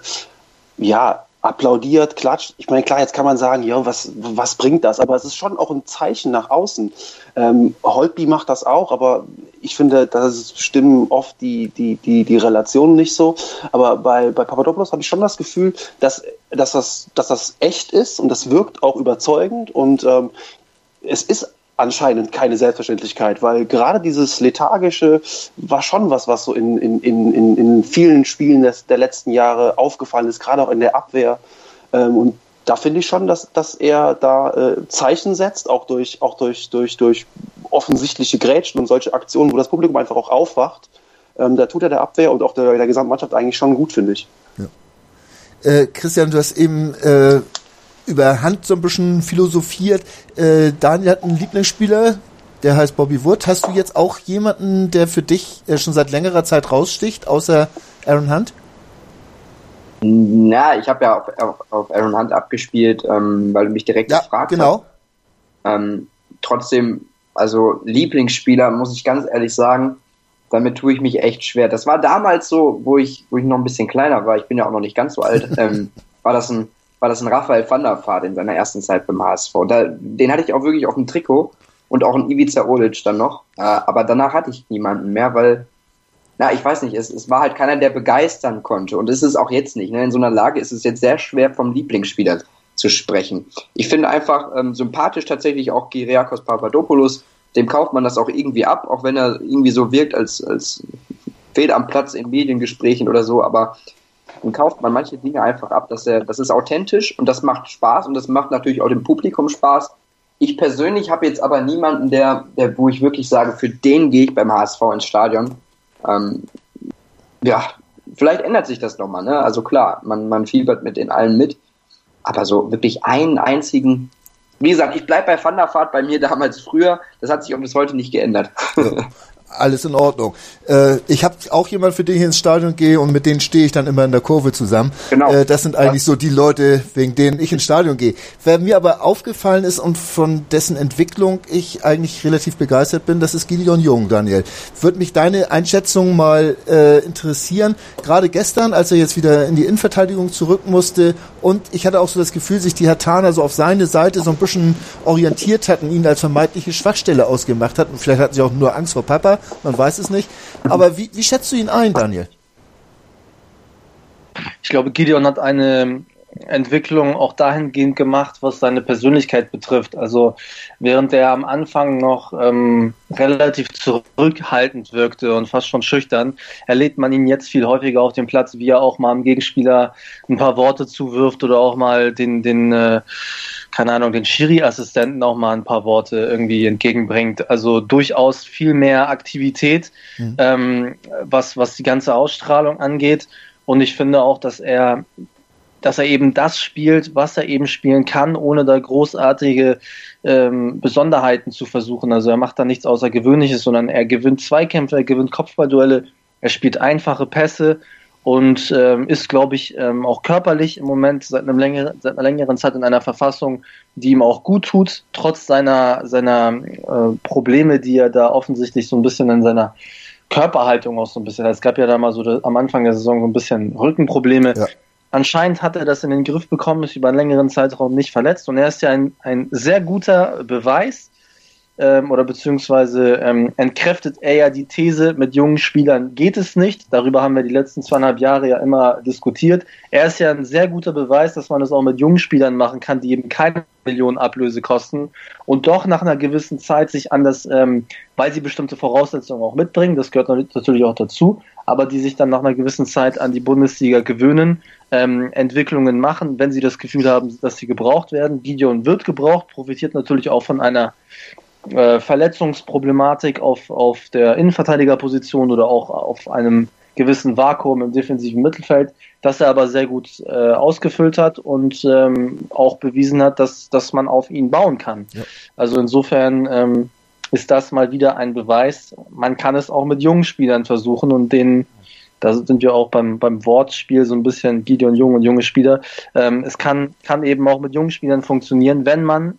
ja applaudiert, klatscht. Ich meine, klar, jetzt kann man sagen, ja, was, was bringt das? Aber es ist schon auch ein Zeichen nach außen. Ähm, Holtby macht das auch, aber ich finde, da stimmen oft die, die, die, die Relationen nicht so. Aber bei, bei Papadopoulos habe ich schon das Gefühl, dass, dass, das, dass das echt ist und das wirkt auch überzeugend und ähm, es ist anscheinend keine Selbstverständlichkeit, weil gerade dieses Lethargische war schon was, was so in, in, in, in vielen Spielen des, der letzten Jahre aufgefallen ist, gerade auch in der Abwehr. Ähm, und da finde ich schon, dass, dass er da äh, Zeichen setzt, auch durch, auch durch, durch, durch offensichtliche Grätschen und solche Aktionen, wo das Publikum einfach auch aufwacht. Ähm, da tut er der Abwehr und auch der, der gesamten Mannschaft eigentlich schon gut, finde ich. Ja. Äh, Christian, du hast eben äh, über Hand so ein bisschen philosophiert. Äh, Daniel hat einen Lieblingsspieler, der heißt Bobby Wood. Hast du jetzt auch jemanden, der für dich äh, schon seit längerer Zeit raussticht, außer Aaron Hunt? Na, ich habe ja auf, auf, auf, Aaron Hunt abgespielt, ähm, weil du mich direkt ja, gefragt genau. hast. Ähm, trotzdem Also Lieblingsspieler, muss ich ganz ehrlich sagen, damit tue ich mich echt schwer. Das war damals so, wo ich, wo ich noch ein bisschen kleiner war, ich bin ja auch noch nicht ganz so alt, ähm, war das ein, war das ein Raphael van der Vaart in seiner ersten Zeit beim HSV. Da, den hatte ich auch wirklich auf dem Trikot und auch ein Ivica Olic dann noch. Äh, aber danach hatte ich niemanden mehr, weil, na, ich weiß nicht, es, es war halt keiner, der begeistern konnte. Und es ist auch jetzt nicht. Ne? In so einer Lage ist es jetzt sehr schwer, vom Lieblingsspieler zu sprechen. Ich finde einfach ähm, sympathisch tatsächlich auch Kyriakos Papadopoulos, dem kauft man das auch irgendwie ab, auch wenn er irgendwie so wirkt, als, als fehlt am Platz in Mediengesprächen oder so, aber dann kauft man manche Dinge einfach ab, dass er, das ist authentisch und das macht Spaß und das macht natürlich auch dem Publikum Spaß. Ich persönlich habe jetzt aber niemanden, der, der, wo ich wirklich sage, für den gehe ich beim HSV ins Stadion. Ähm, ja, vielleicht ändert sich das nochmal, ne? Also klar, man, man fiebert mit den allen mit. Aber so wirklich einen einzigen, wie gesagt, ich bleibe bei Thunderfahrt bei mir damals früher. Das hat sich auch bis heute nicht geändert. alles in Ordnung. Äh, ich habe auch jemand, für den ich ins Stadion gehe und mit denen stehe ich dann immer in der Kurve zusammen. Genau. Äh, das sind eigentlich ja. so die Leute, wegen denen ich ins Stadion gehe. Wer mir aber aufgefallen ist und von dessen Entwicklung ich eigentlich relativ begeistert bin, das ist Gideon Jung, Daniel. Würde mich deine Einschätzung mal äh, interessieren. Gerade gestern, als er jetzt wieder in die Innenverteidigung zurück musste und ich hatte auch so das Gefühl, sich die Hertaner so auf seine Seite so ein bisschen orientiert hatten, ihn als vermeintliche Schwachstelle ausgemacht hatten. Vielleicht hatten sie auch nur Angst vor Papa man weiß es nicht. Aber wie, wie schätzt du ihn ein, Daniel? Ich glaube, Gideon hat eine Entwicklung auch dahingehend gemacht, was seine Persönlichkeit betrifft. Also während er am Anfang noch ähm, relativ zurückhaltend wirkte und fast schon schüchtern, erlebt man ihn jetzt viel häufiger auf dem Platz, wie er auch mal dem Gegenspieler ein paar Worte zuwirft oder auch mal den, den äh, keine Ahnung, den Schiri-Assistenten auch mal ein paar Worte irgendwie entgegenbringt. Also durchaus viel mehr Aktivität, mhm. ähm, was, was die ganze Ausstrahlung angeht. Und ich finde auch, dass er, dass er eben das spielt, was er eben spielen kann, ohne da großartige ähm, Besonderheiten zu versuchen. Also er macht da nichts Außergewöhnliches, sondern er gewinnt Zweikämpfe, er gewinnt Kopfballduelle, er spielt einfache Pässe und ähm, ist, glaube ich, ähm, auch körperlich im Moment seit, einem längeren, seit einer längeren Zeit in einer Verfassung, die ihm auch gut tut, trotz seiner, seiner äh, Probleme, die er da offensichtlich so ein bisschen in seiner Körperhaltung auch so ein bisschen. Es gab ja da mal so am Anfang der Saison so ein bisschen Rückenprobleme. Ja. Anscheinend hat er das in den Griff bekommen, ist über einen längeren Zeitraum nicht verletzt. Und er ist ja ein, ein sehr guter Beweis, ähm, oder beziehungsweise ähm, entkräftet er ja die These, mit jungen Spielern geht es nicht. Darüber haben wir die letzten zweieinhalb Jahre ja immer diskutiert. Er ist ja ein sehr guter Beweis, dass man es auch mit jungen Spielern machen kann, die eben keine Millionen Ablöse kosten und doch nach einer gewissen Zeit sich anders, ähm, weil sie bestimmte Voraussetzungen auch mitbringen, das gehört natürlich auch dazu, aber die sich dann nach einer gewissen Zeit an die Bundesliga gewöhnen, ähm, Entwicklungen machen, wenn sie das Gefühl haben, dass sie gebraucht werden. Gideon wird gebraucht, profitiert natürlich auch von einer äh, Verletzungsproblematik auf, auf der Innenverteidigerposition oder auch auf einem gewissen Vakuum im defensiven Mittelfeld, das er aber sehr gut äh, ausgefüllt hat und ähm, auch bewiesen hat, dass, dass man auf ihn bauen kann. Ja. Also insofern ähm, ist das mal wieder ein Beweis. Man kann es auch mit jungen Spielern versuchen und denen, da sind wir auch beim, beim Wortspiel so ein bisschen Gideon Jung und junge Spieler. Ähm, es kann, kann eben auch mit jungen Spielern funktionieren, wenn man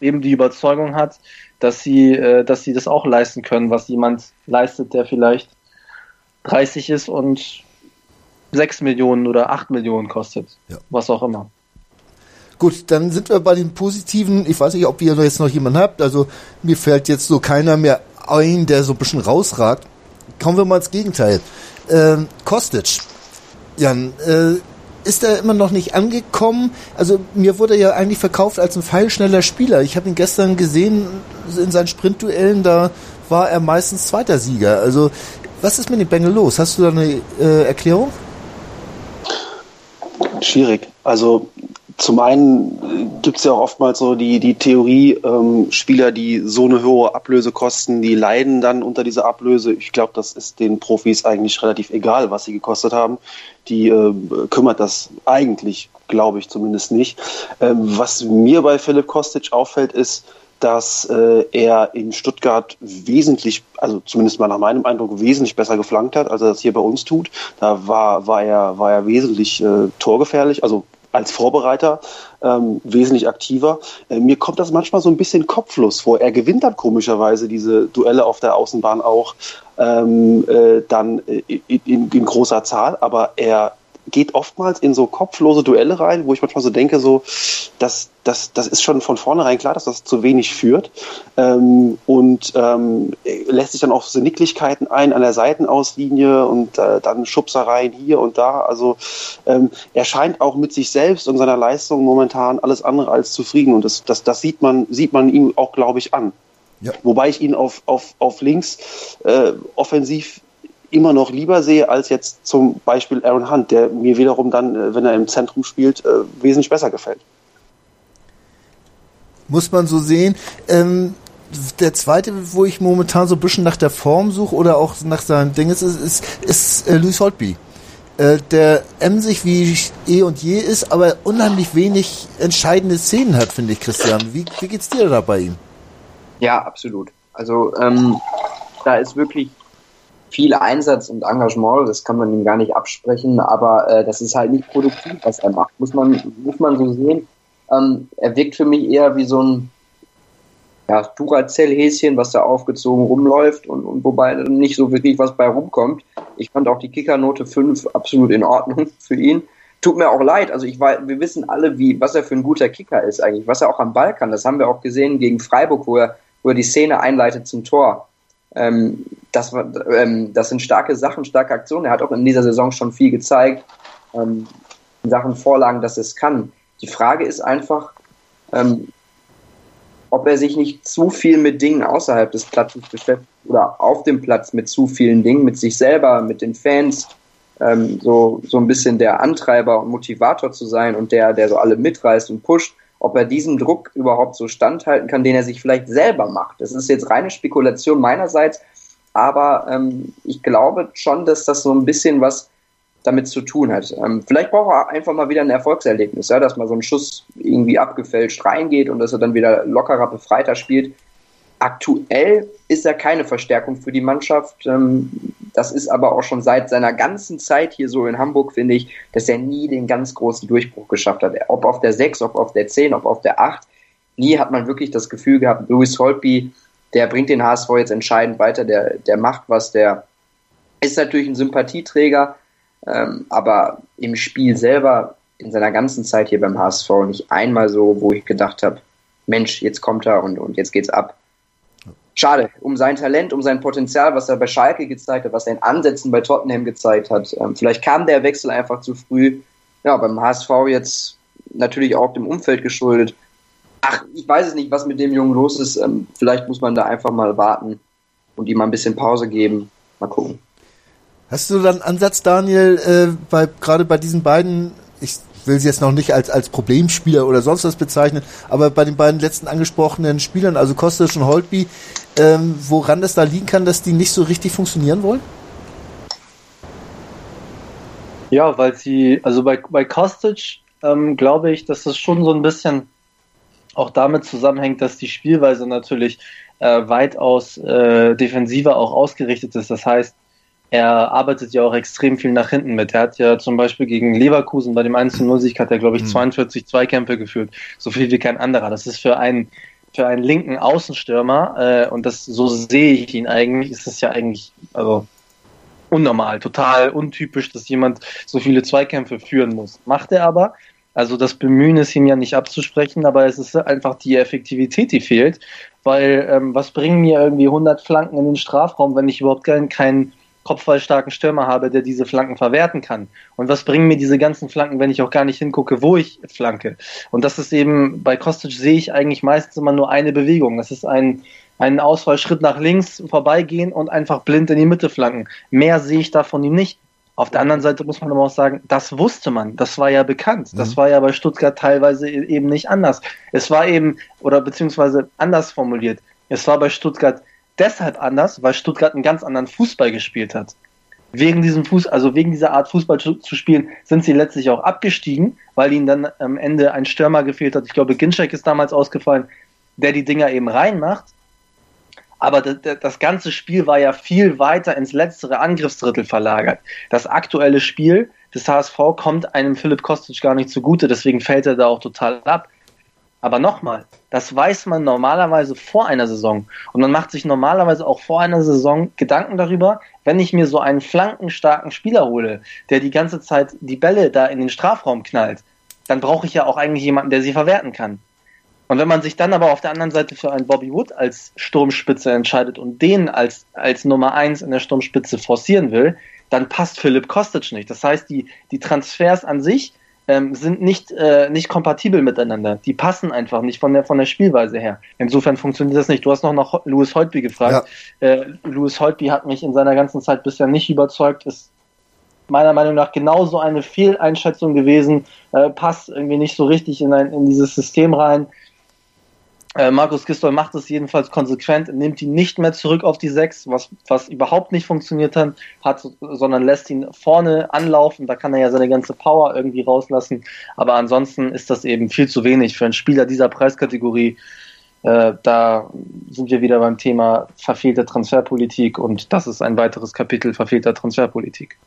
eben die Überzeugung hat, dass sie, äh, dass sie das auch leisten können, was jemand leistet, der vielleicht 30 ist und 6 Millionen oder 8 Millionen kostet. Ja. Was auch immer. Gut, dann sind wir bei den positiven. Ich weiß nicht, ob ihr jetzt noch jemanden habt. Also mir fällt jetzt so keiner mehr ein, der so ein bisschen rausragt. Kommen wir mal ins Gegenteil. Ähm, Kostic. Jan, äh, ist er immer noch nicht angekommen. Also mir wurde er ja eigentlich verkauft als ein feilschneller Spieler. Ich habe ihn gestern gesehen in seinen Sprintduellen, da war er meistens zweiter Sieger. Also was ist mit dem Bengel los? Hast du da eine äh, Erklärung? Schwierig. Also zum einen gibt es ja auch oftmals so die, die Theorie, ähm, Spieler, die so eine hohe Ablöse kosten, die leiden dann unter dieser Ablöse. Ich glaube, das ist den Profis eigentlich relativ egal, was sie gekostet haben. Die äh, kümmert das eigentlich, glaube ich zumindest nicht. Ähm, was mir bei Philipp Kostic auffällt, ist, dass äh, er in Stuttgart wesentlich, also zumindest mal nach meinem Eindruck, wesentlich besser geflankt hat, als er das hier bei uns tut. Da war, war, er, war er wesentlich äh, torgefährlich, also als Vorbereiter ähm, wesentlich aktiver. Äh, mir kommt das manchmal so ein bisschen kopflos vor. Er gewinnt dann komischerweise diese Duelle auf der Außenbahn auch ähm, äh, dann in, in, in großer Zahl, aber er geht oftmals in so kopflose Duelle rein, wo ich manchmal so denke, so, das, das, das ist schon von vornherein klar, dass das zu wenig führt. Ähm, und ähm, lässt sich dann auf so Nicklichkeiten ein an der Seitenauslinie und äh, dann Schubsereien hier und da. Also ähm, er scheint auch mit sich selbst und seiner Leistung momentan alles andere als zufrieden. Und das, das, das sieht man, sieht man ihm auch, glaube ich, an. Ja. Wobei ich ihn auf, auf, auf links äh, offensiv immer noch lieber sehe als jetzt zum Beispiel Aaron Hunt, der mir wiederum dann, äh, wenn er im Zentrum spielt, äh, wesentlich besser gefällt. Muss man so sehen. Ähm, der zweite, wo ich momentan so ein bisschen nach der Form suche oder auch nach seinem Ding ist, ist, ist, ist äh, Luis Holtby. Äh, der emsig wie eh und je ist, aber unheimlich wenig entscheidende Szenen hat, finde ich, Christian. Wie, wie geht's dir da bei ihm? Ja, absolut. Also ähm, da ist wirklich viel Einsatz und Engagement, das kann man ihm gar nicht absprechen, aber äh, das ist halt nicht produktiv, was er macht, muss man, muss man so sehen. Ähm, er wirkt für mich eher wie so ein ja, Duracell-Häschen, was da aufgezogen rumläuft und, und wobei nicht so wirklich was bei rumkommt. Ich fand auch die Kickernote 5 absolut in Ordnung für ihn. Tut mir auch leid, also ich war, wir wissen alle, wie, was er für ein guter Kicker ist eigentlich, was er auch am Ball kann. Das haben wir auch gesehen gegen Freiburg, wo er, wo er die Szene einleitet zum Tor. Ähm, das, war, ähm, das sind starke Sachen, starke Aktionen. Er hat auch in dieser Saison schon viel gezeigt, ähm, Sachen Vorlagen, dass es kann. Die Frage ist einfach, ähm, ob er sich nicht zu viel mit Dingen außerhalb des Platzes beschäftigt oder auf dem Platz mit zu vielen Dingen, mit sich selber, mit den Fans, ähm, so, so ein bisschen der Antreiber und Motivator zu sein und der, der so alle mitreißt und pusht ob er diesem Druck überhaupt so standhalten kann, den er sich vielleicht selber macht. Das ist jetzt reine Spekulation meinerseits, aber ähm, ich glaube schon, dass das so ein bisschen was damit zu tun hat. Ähm, vielleicht braucht er einfach mal wieder ein Erfolgserlebnis, ja, dass mal so ein Schuss irgendwie abgefälscht reingeht und dass er dann wieder lockerer, befreiter spielt. Aktuell ist er keine Verstärkung für die Mannschaft. Ähm, das ist aber auch schon seit seiner ganzen Zeit hier so in Hamburg, finde ich, dass er nie den ganz großen Durchbruch geschafft hat. Ob auf der 6, ob auf der 10, ob auf der 8. Nie hat man wirklich das Gefühl gehabt, Louis Holtby, der bringt den HSV jetzt entscheidend weiter, der, der macht was, der ist natürlich ein Sympathieträger, ähm, aber im Spiel selber, in seiner ganzen Zeit hier beim HSV, nicht einmal so, wo ich gedacht habe, Mensch, jetzt kommt er und, und jetzt geht's ab schade um sein Talent, um sein Potenzial, was er bei Schalke gezeigt hat, was er in Ansätzen bei Tottenham gezeigt hat. Ähm, vielleicht kam der Wechsel einfach zu früh. Ja, beim HSV jetzt natürlich auch dem Umfeld geschuldet. Ach, ich weiß es nicht, was mit dem Jungen los ist. Ähm, vielleicht muss man da einfach mal warten und ihm mal ein bisschen Pause geben. Mal gucken. Hast du dann Ansatz, Daniel, äh, bei, gerade bei diesen beiden, ich will sie jetzt noch nicht als, als Problemspieler oder sonst was bezeichnen, aber bei den beiden letzten angesprochenen Spielern, also Kostic und Holtby, ähm, woran das da liegen kann, dass die nicht so richtig funktionieren wollen? Ja, weil sie, also bei, bei Kostic ähm, glaube ich, dass das schon so ein bisschen auch damit zusammenhängt, dass die Spielweise natürlich äh, weitaus äh, defensiver auch ausgerichtet ist. Das heißt, er arbeitet ja auch extrem viel nach hinten mit. Er hat ja zum Beispiel gegen Leverkusen bei dem 1-0-Sieg hat er, glaube ich, 42 mhm. Zweikämpfe geführt. So viel wie kein anderer. Das ist für einen, für einen linken Außenstürmer, äh, und das, so sehe ich ihn eigentlich, ist das ja eigentlich, also, unnormal, total untypisch, dass jemand so viele Zweikämpfe führen muss. Macht er aber. Also das Bemühen ist ihm ja nicht abzusprechen, aber es ist einfach die Effektivität, die fehlt. Weil ähm, was bringen mir irgendwie 100 Flanken in den Strafraum, wenn ich überhaupt keinen, keinen kopfballstarken Stürmer habe, der diese Flanken verwerten kann. Und was bringen mir diese ganzen Flanken, wenn ich auch gar nicht hingucke, wo ich flanke? Und das ist eben, bei Kostic sehe ich eigentlich meistens immer nur eine Bewegung. Das ist ein, ein Ausfallschritt nach links, vorbeigehen und einfach blind in die Mitte flanken. Mehr sehe ich da von ihm nicht. Auf der anderen Seite muss man aber auch sagen, das wusste man, das war ja bekannt. Das mhm. war ja bei Stuttgart teilweise e-, eben nicht anders. Es war eben, oder beziehungsweise anders formuliert, es war bei Stuttgart deshalb anders, weil Stuttgart einen ganz anderen Fußball gespielt hat. Wegen diesem Fuß, also wegen dieser Art Fußball zu, zu, spielen, sind sie letztlich auch abgestiegen, weil ihnen dann am Ende ein Stürmer gefehlt hat. Ich glaube, Ginczek ist damals ausgefallen, der die Dinger eben reinmacht. Aber das, ganze Spiel war ja viel weiter ins letztere Angriffsdrittel verlagert. Das aktuelle Spiel, des HSV kommt einem Philipp Kostic gar nicht zugute, deswegen fällt er da auch total ab. Aber nochmal, das weiß man normalerweise vor einer Saison. Und man macht sich normalerweise auch vor einer Saison Gedanken darüber, wenn ich mir so einen flankenstarken Spieler hole, der die ganze Zeit die Bälle da in den Strafraum knallt, dann brauche ich ja auch eigentlich jemanden, der sie verwerten kann. Und wenn man sich dann aber auf der anderen Seite für einen Bobby Wood als Sturmspitze entscheidet und den als, als Nummer eins in der Sturmspitze forcieren will, dann passt Philipp Kostic nicht. Das heißt, die, die Transfers an sich ähm, sind nicht, äh, nicht kompatibel miteinander. Die passen einfach nicht von der, von der Spielweise her. Insofern funktioniert das nicht. Du hast noch nach Louis Holtby gefragt. Ja. Äh, Louis Holtby hat mich in seiner ganzen Zeit bisher nicht überzeugt, ist meiner Meinung nach genauso eine Fehleinschätzung gewesen, äh, passt irgendwie nicht so richtig in, ein, in dieses System rein. Äh, Markus Gistol macht es jedenfalls konsequent, nimmt ihn nicht mehr zurück auf die Sechs, was, was überhaupt nicht funktioniert hat, hat, sondern lässt ihn vorne anlaufen. Da kann er ja seine ganze Power irgendwie rauslassen. Aber ansonsten ist das eben viel zu wenig für einen Spieler dieser Preiskategorie. Äh, da sind wir wieder beim Thema verfehlte Transferpolitik und das ist ein weiteres Kapitel verfehlter Transferpolitik.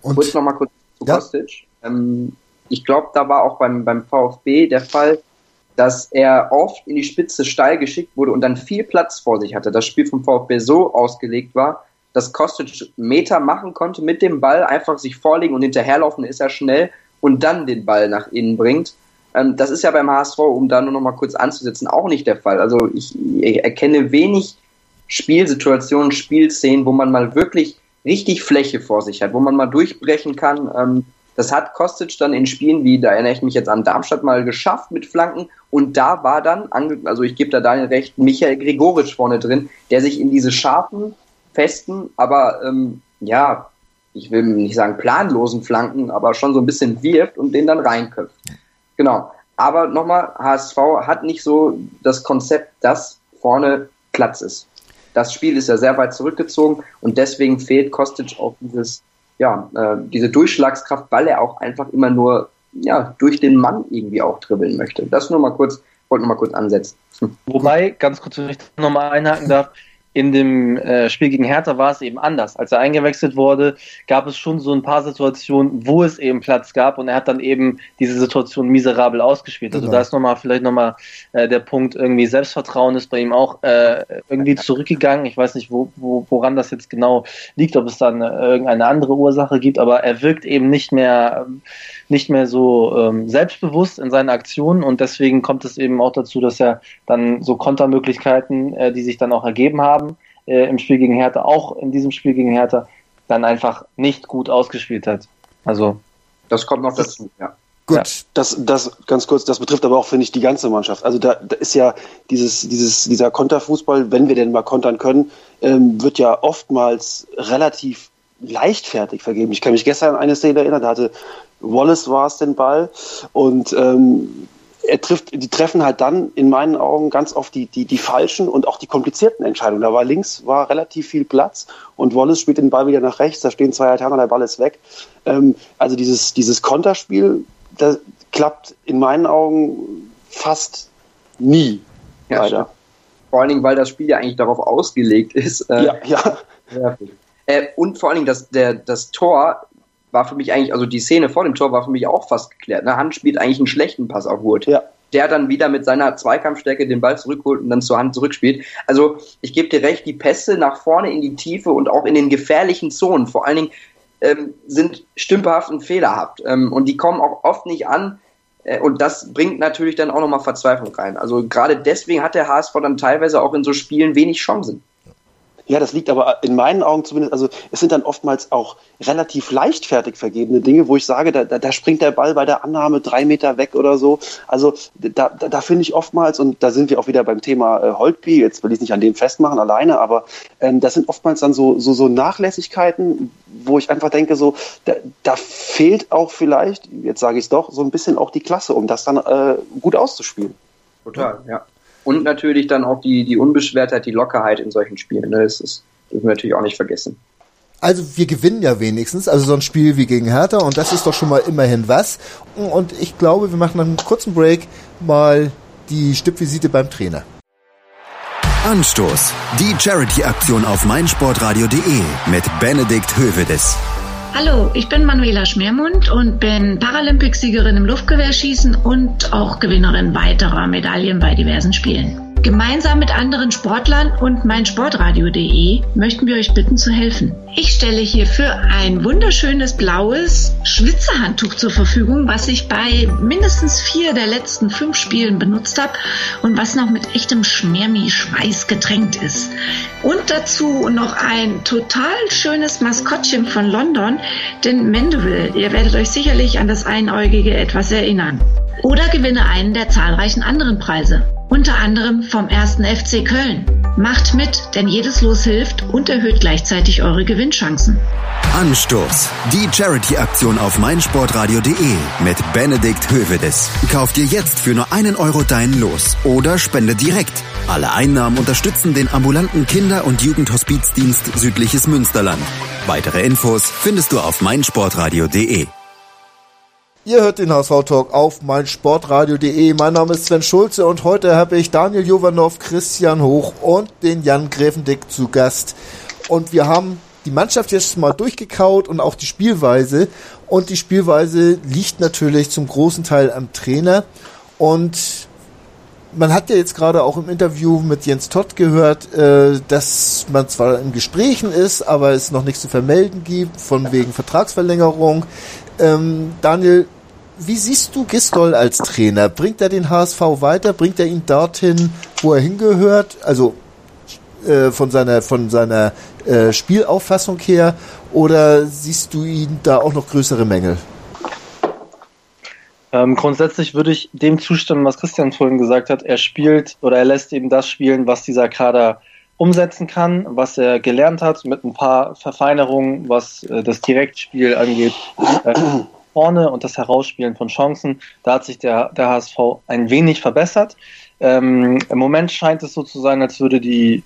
Und kurz noch mal kurz zu ja. Kostic. Ähm, ich glaube, da war auch beim, beim VfB der Fall, dass er oft in die Spitze steil geschickt wurde und dann viel Platz vor sich hatte. Das Spiel vom VfB so ausgelegt war, dass Kostic Meter machen konnte mit dem Ball, einfach sich vorlegen und hinterherlaufen ist er schnell und dann den Ball nach innen bringt. Ähm, das ist ja beim HSV, um da nur noch mal kurz anzusetzen, auch nicht der Fall. Also ich, ich erkenne wenig Spielsituationen, Spielszenen, wo man mal wirklich richtig Fläche vor sich hat, wo man mal durchbrechen kann. Das hat Kostic dann in Spielen wie, da erinnere ich mich jetzt an Darmstadt mal geschafft mit Flanken und da war dann, also ich gebe da Daniel recht, Michael Gregoritsch vorne drin, der sich in diese scharfen, festen, aber ähm, ja, ich will nicht sagen planlosen Flanken, aber schon so ein bisschen wirft und den dann reinköpft. Genau. Aber nochmal, HSV hat nicht so das Konzept, dass vorne Platz ist. Das Spiel ist ja sehr weit zurückgezogen und deswegen fehlt Kostic auch dieses ja, äh, diese Durchschlagskraft, weil er auch einfach immer nur ja, durch den Mann irgendwie auch dribbeln möchte. Das nur mal kurz, wollte nur mal kurz ansetzen. Wobei, ganz kurz, wenn ich nochmal einhaken darf, in dem äh, Spiel gegen Hertha war es eben anders. Als er eingewechselt wurde, gab es schon so ein paar Situationen, wo es eben Platz gab und er hat dann eben diese Situation miserabel ausgespielt. Also genau. da ist nochmal vielleicht nochmal äh, der Punkt, irgendwie Selbstvertrauen ist bei ihm auch äh, irgendwie zurückgegangen. Ich weiß nicht, wo, wo, woran das jetzt genau liegt, ob es dann äh, irgendeine andere Ursache gibt, aber er wirkt eben nicht mehr, nicht mehr so ähm, selbstbewusst in seinen Aktionen und deswegen kommt es eben auch dazu, dass er dann so Kontermöglichkeiten, äh, die sich dann auch ergeben haben äh, im Spiel gegen Hertha, auch in diesem Spiel gegen Hertha, dann einfach nicht gut ausgespielt hat. Also. Das kommt noch dazu, ja. Gut, ja. das, das ganz kurz, das betrifft aber auch, finde ich, die ganze Mannschaft. Also da, da ist ja dieses, dieses, dieser Konterfußball, wenn wir denn mal kontern können, ähm, wird ja oftmals relativ leichtfertig vergeben. Ich kann mich gestern an eine Szene erinnern, da hatte Wallace war es den Ball und ähm, er trifft, die treffen halt dann in meinen Augen ganz oft die, die, die falschen und auch die komplizierten Entscheidungen. Da war links war relativ viel Platz und Wallace spielt den Ball wieder nach rechts, da stehen zwei Alterne, der Ball ist weg. Ähm, also dieses, dieses Konterspiel, das klappt in meinen Augen fast nie. Ja, leider. Vor allen Dingen, weil das Spiel ja eigentlich darauf ausgelegt ist. Äh, ja, ja. Äh, und vor allen Dingen, das, der, das Tor war für mich eigentlich, also die Szene vor dem Tor war für mich auch fast geklärt. Ne? Hand spielt eigentlich einen schlechten Pass auf Wood. Ja. Der dann wieder mit seiner Zweikampfstärke den Ball zurückholt und dann zur Hand zurückspielt. Also ich gebe dir recht, die Pässe nach vorne in die Tiefe und auch in den gefährlichen Zonen, vor allen Dingen ähm, sind stümperhaft und fehlerhaft. Ähm, und die kommen auch oft nicht an. Äh, und das bringt natürlich dann auch nochmal Verzweiflung rein. Also gerade deswegen hat der HSV dann teilweise auch in so Spielen wenig Chancen. Ja, das liegt aber in meinen Augen zumindest, also es sind dann oftmals auch relativ leichtfertig vergebene Dinge, wo ich sage, da, da, springt der Ball bei der Annahme drei Meter weg oder so. Also da, da, da finde ich oftmals, und da sind wir auch wieder beim Thema äh, Holtby, jetzt will ich es nicht an dem festmachen alleine, aber ähm, das sind oftmals dann so, so, so Nachlässigkeiten, wo ich einfach denke, so, da, da fehlt auch vielleicht, jetzt sage ich es doch, so ein bisschen auch die Klasse, um das dann äh, gut auszuspielen. Total, ja. Und natürlich dann auch die, die Unbeschwertheit, die Lockerheit in solchen Spielen. Ne? Das ist, dürfen wir natürlich auch nicht vergessen. Also wir gewinnen ja wenigstens, also so ein Spiel wie gegen Hertha und das ist doch schon mal immerhin was. Und ich glaube, wir machen nach einem kurzen Break mal die Stippvisite beim Trainer. Anstoß. Die Charity-Aktion auf meinsportradio.de mit Benedikt Hövedes. Hallo, ich bin Manuela Schmermund und bin Paralympicsiegerin im Luftgewehrschießen und auch Gewinnerin weiterer Medaillen bei diversen Spielen. Gemeinsam mit anderen Sportlern und meinsportradio.de möchten wir euch bitten zu helfen. Ich stelle hierfür ein wunderschönes blaues Schwitzerhandtuch zur Verfügung, was ich bei mindestens vier der letzten fünf Spielen benutzt habe und was noch mit echtem Schmermi-Schweiß getränkt ist. Und dazu noch ein total schönes Maskottchen von London, den Mandeville. Ihr werdet euch sicherlich an das Einäugige etwas erinnern. Oder gewinne einen der zahlreichen anderen Preise unter anderem vom ersten FC Köln. Macht mit, denn jedes Los hilft und erhöht gleichzeitig eure Gewinnchancen. Anstoß. Die Charity-Aktion auf meinsportradio.de mit Benedikt Hövedes. Kauf dir jetzt für nur einen Euro dein Los oder spende direkt. Alle Einnahmen unterstützen den ambulanten Kinder- und Jugendhospizdienst Südliches Münsterland. Weitere Infos findest du auf meinsportradio.de. Ihr hört den HSV-Talk auf meinsportradio.de. Mein Name ist Sven Schulze und heute habe ich Daniel Jovanov, Christian Hoch und den Jan Gräfendick zu Gast. Und wir haben die Mannschaft jetzt mal durchgekaut und auch die Spielweise. Und die Spielweise liegt natürlich zum großen Teil am Trainer. Und man hat ja jetzt gerade auch im Interview mit Jens Todd gehört, äh, dass man zwar in Gesprächen ist, aber es noch nichts zu vermelden gibt, von wegen Vertragsverlängerung. Ähm, Daniel, wie siehst du Gistol als Trainer? Bringt er den HSV weiter? Bringt er ihn dorthin, wo er hingehört? Also äh, von seiner von seiner äh, Spielauffassung her? Oder siehst du ihn da auch noch größere Mängel? Ähm, grundsätzlich würde ich dem zustimmen, was Christian vorhin gesagt hat. Er spielt oder er lässt eben das spielen, was dieser Kader umsetzen kann, was er gelernt hat, mit ein paar Verfeinerungen, was äh, das Direktspiel angeht, äh, vorne und das Herausspielen von Chancen. Da hat sich der, der HSV ein wenig verbessert. Ähm, Im Moment scheint es so zu sein, als würde die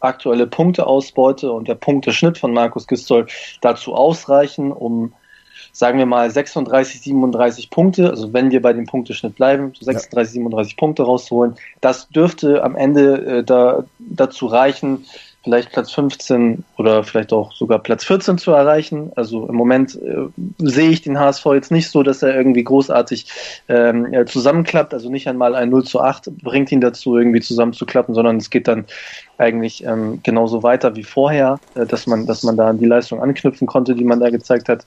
aktuelle Punkteausbeute und der Punkteschnitt von Markus Gistol dazu ausreichen, um sagen wir mal 36, 37 Punkte, also wenn wir bei dem Punkteschnitt bleiben, 36, ja. 37 Punkte rausholen, das dürfte am Ende äh, da, dazu reichen, vielleicht Platz 15 oder vielleicht auch sogar Platz 14 zu erreichen. Also im Moment äh, sehe ich den HSV jetzt nicht so, dass er irgendwie großartig ähm, zusammenklappt. Also nicht einmal ein 0 zu 8 bringt ihn dazu, irgendwie zusammenzuklappen, sondern es geht dann eigentlich ähm, genauso weiter wie vorher, äh, dass man, dass man da an die Leistung anknüpfen konnte, die man da gezeigt hat.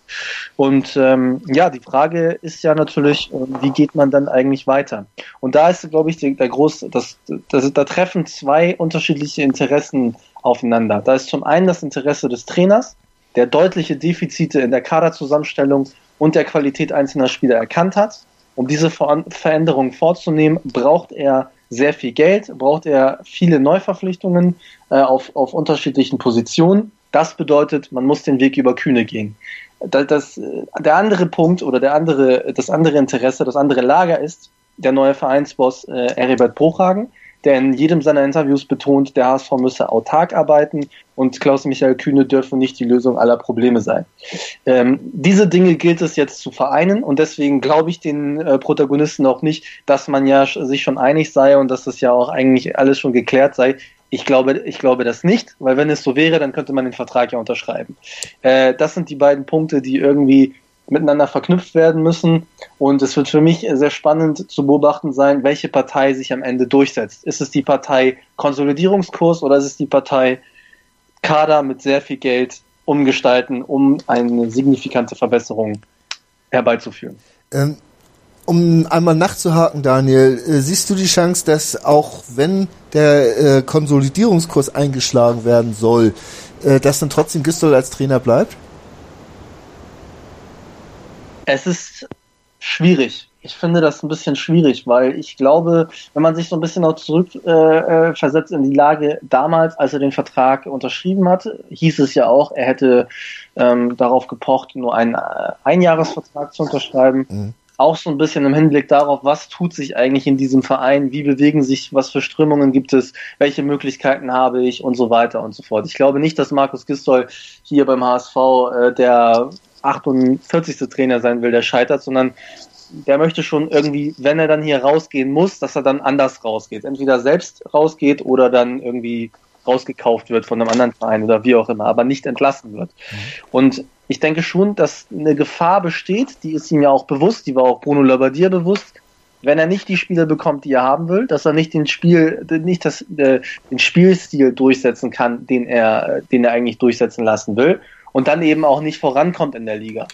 Und ähm, ja, die Frage ist ja natürlich, äh, wie geht man dann eigentlich weiter? Und da ist, glaube ich, der, der groß, das, das, da treffen zwei unterschiedliche Interessen aufeinander. Da ist zum einen das Interesse des Trainers, der deutliche Defizite in der Kaderzusammenstellung und der Qualität einzelner Spieler erkannt hat. Um diese Veränderungen vorzunehmen, braucht er sehr viel Geld, braucht er viele Neuverpflichtungen äh, auf, auf unterschiedlichen Positionen. Das bedeutet, man muss den Weg über Kühne gehen. Das, das, äh, der andere Punkt oder der andere, das andere Interesse, das andere Lager ist der neue Vereinsboss äh, Heribert Bruchhagen, der in jedem seiner Interviews betont, der HSV müsse autark arbeiten und Klaus-Michael Kühne dürfe nicht die Lösung aller Probleme sein. Ähm, diese Dinge gilt es jetzt zu vereinen und deswegen glaube ich den äh, Protagonisten auch nicht, dass man ja sich schon einig sei und dass das ja auch eigentlich alles schon geklärt sei. Ich glaube, ich glaube das nicht, weil wenn es so wäre, dann könnte man den Vertrag ja unterschreiben. Äh, das sind die beiden Punkte, die irgendwie miteinander verknüpft werden müssen. Und es wird für mich sehr spannend zu beobachten sein, welche Partei sich am Ende durchsetzt. Ist es die Partei Konsolidierungskurs oder ist es die Partei Kader mit sehr viel Geld umgestalten, um eine signifikante Verbesserung herbeizuführen? Ähm, um einmal nachzuhaken, Daniel, äh, siehst du die Chance, dass auch wenn der äh, Konsolidierungskurs eingeschlagen werden soll, äh, dass dann trotzdem Gistol als Trainer bleibt? Es ist schwierig. Ich finde das ein bisschen schwierig, weil ich glaube, wenn man sich so ein bisschen auch zurück äh, äh in die Lage damals, als er den Vertrag unterschrieben hat, hieß es ja auch, er hätte ähm, darauf gepocht, nur einen äh, Einjahresvertrag zu unterschreiben. Mhm. Auch so ein bisschen im Hinblick darauf, was tut sich eigentlich in diesem Verein, wie bewegen sich, was für Strömungen gibt es, welche Möglichkeiten habe ich und so weiter und so fort. Ich glaube nicht, dass Markus Gistol hier beim HSV äh, der 48. Trainer sein will, der scheitert, sondern der möchte schon irgendwie, wenn er dann hier rausgehen muss, dass er dann anders rausgeht. Entweder selbst rausgeht oder dann irgendwie rausgekauft wird von einem anderen Verein oder wie auch immer, aber nicht entlassen wird. Mhm. Und ich denke schon, dass eine Gefahr besteht, die ist ihm ja auch bewusst, die war auch Bruno Labbadia bewusst, wenn er nicht die Spiele bekommt, die er haben will, dass er nicht den Spiel, nicht das, äh, den Spielstil durchsetzen kann, den er, den er eigentlich durchsetzen lassen will und dann eben auch nicht vorankommt in der Liga.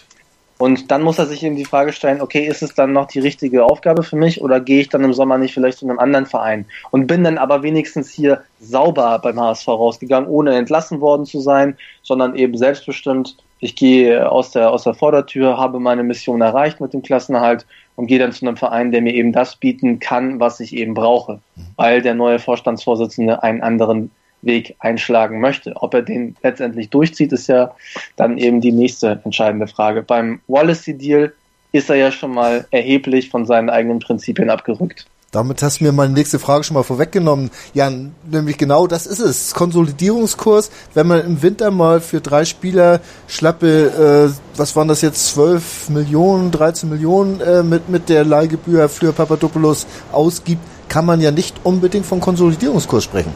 Und dann muss er sich eben die Frage stellen, okay, ist es dann noch die richtige Aufgabe für mich oder gehe ich dann im Sommer nicht vielleicht zu einem anderen Verein und bin dann aber wenigstens hier sauber beim HSV rausgegangen, ohne entlassen worden zu sein, sondern eben selbstbestimmt. Ich gehe aus der, aus der Vordertür, habe meine Mission erreicht mit dem Klassenerhalt und gehe dann zu einem Verein, der mir eben das bieten kann, was ich eben brauche, mhm. weil der neue Vorstandsvorsitzende einen anderen Weg einschlagen möchte. Ob er den letztendlich durchzieht, ist ja dann eben die nächste entscheidende Frage. Beim Wallacey-Deal ist er ja schon mal erheblich von seinen eigenen Prinzipien abgerückt. Damit hast du mir meine nächste Frage schon mal vorweggenommen. Ja, nämlich genau das ist es. Konsolidierungskurs, wenn man im Winter mal für drei Spieler schlappe, äh, was waren das jetzt, 12 Millionen, 13 Millionen äh, mit, mit der Leihgebühr für Papadopoulos ausgibt, kann man ja nicht unbedingt von Konsolidierungskurs sprechen.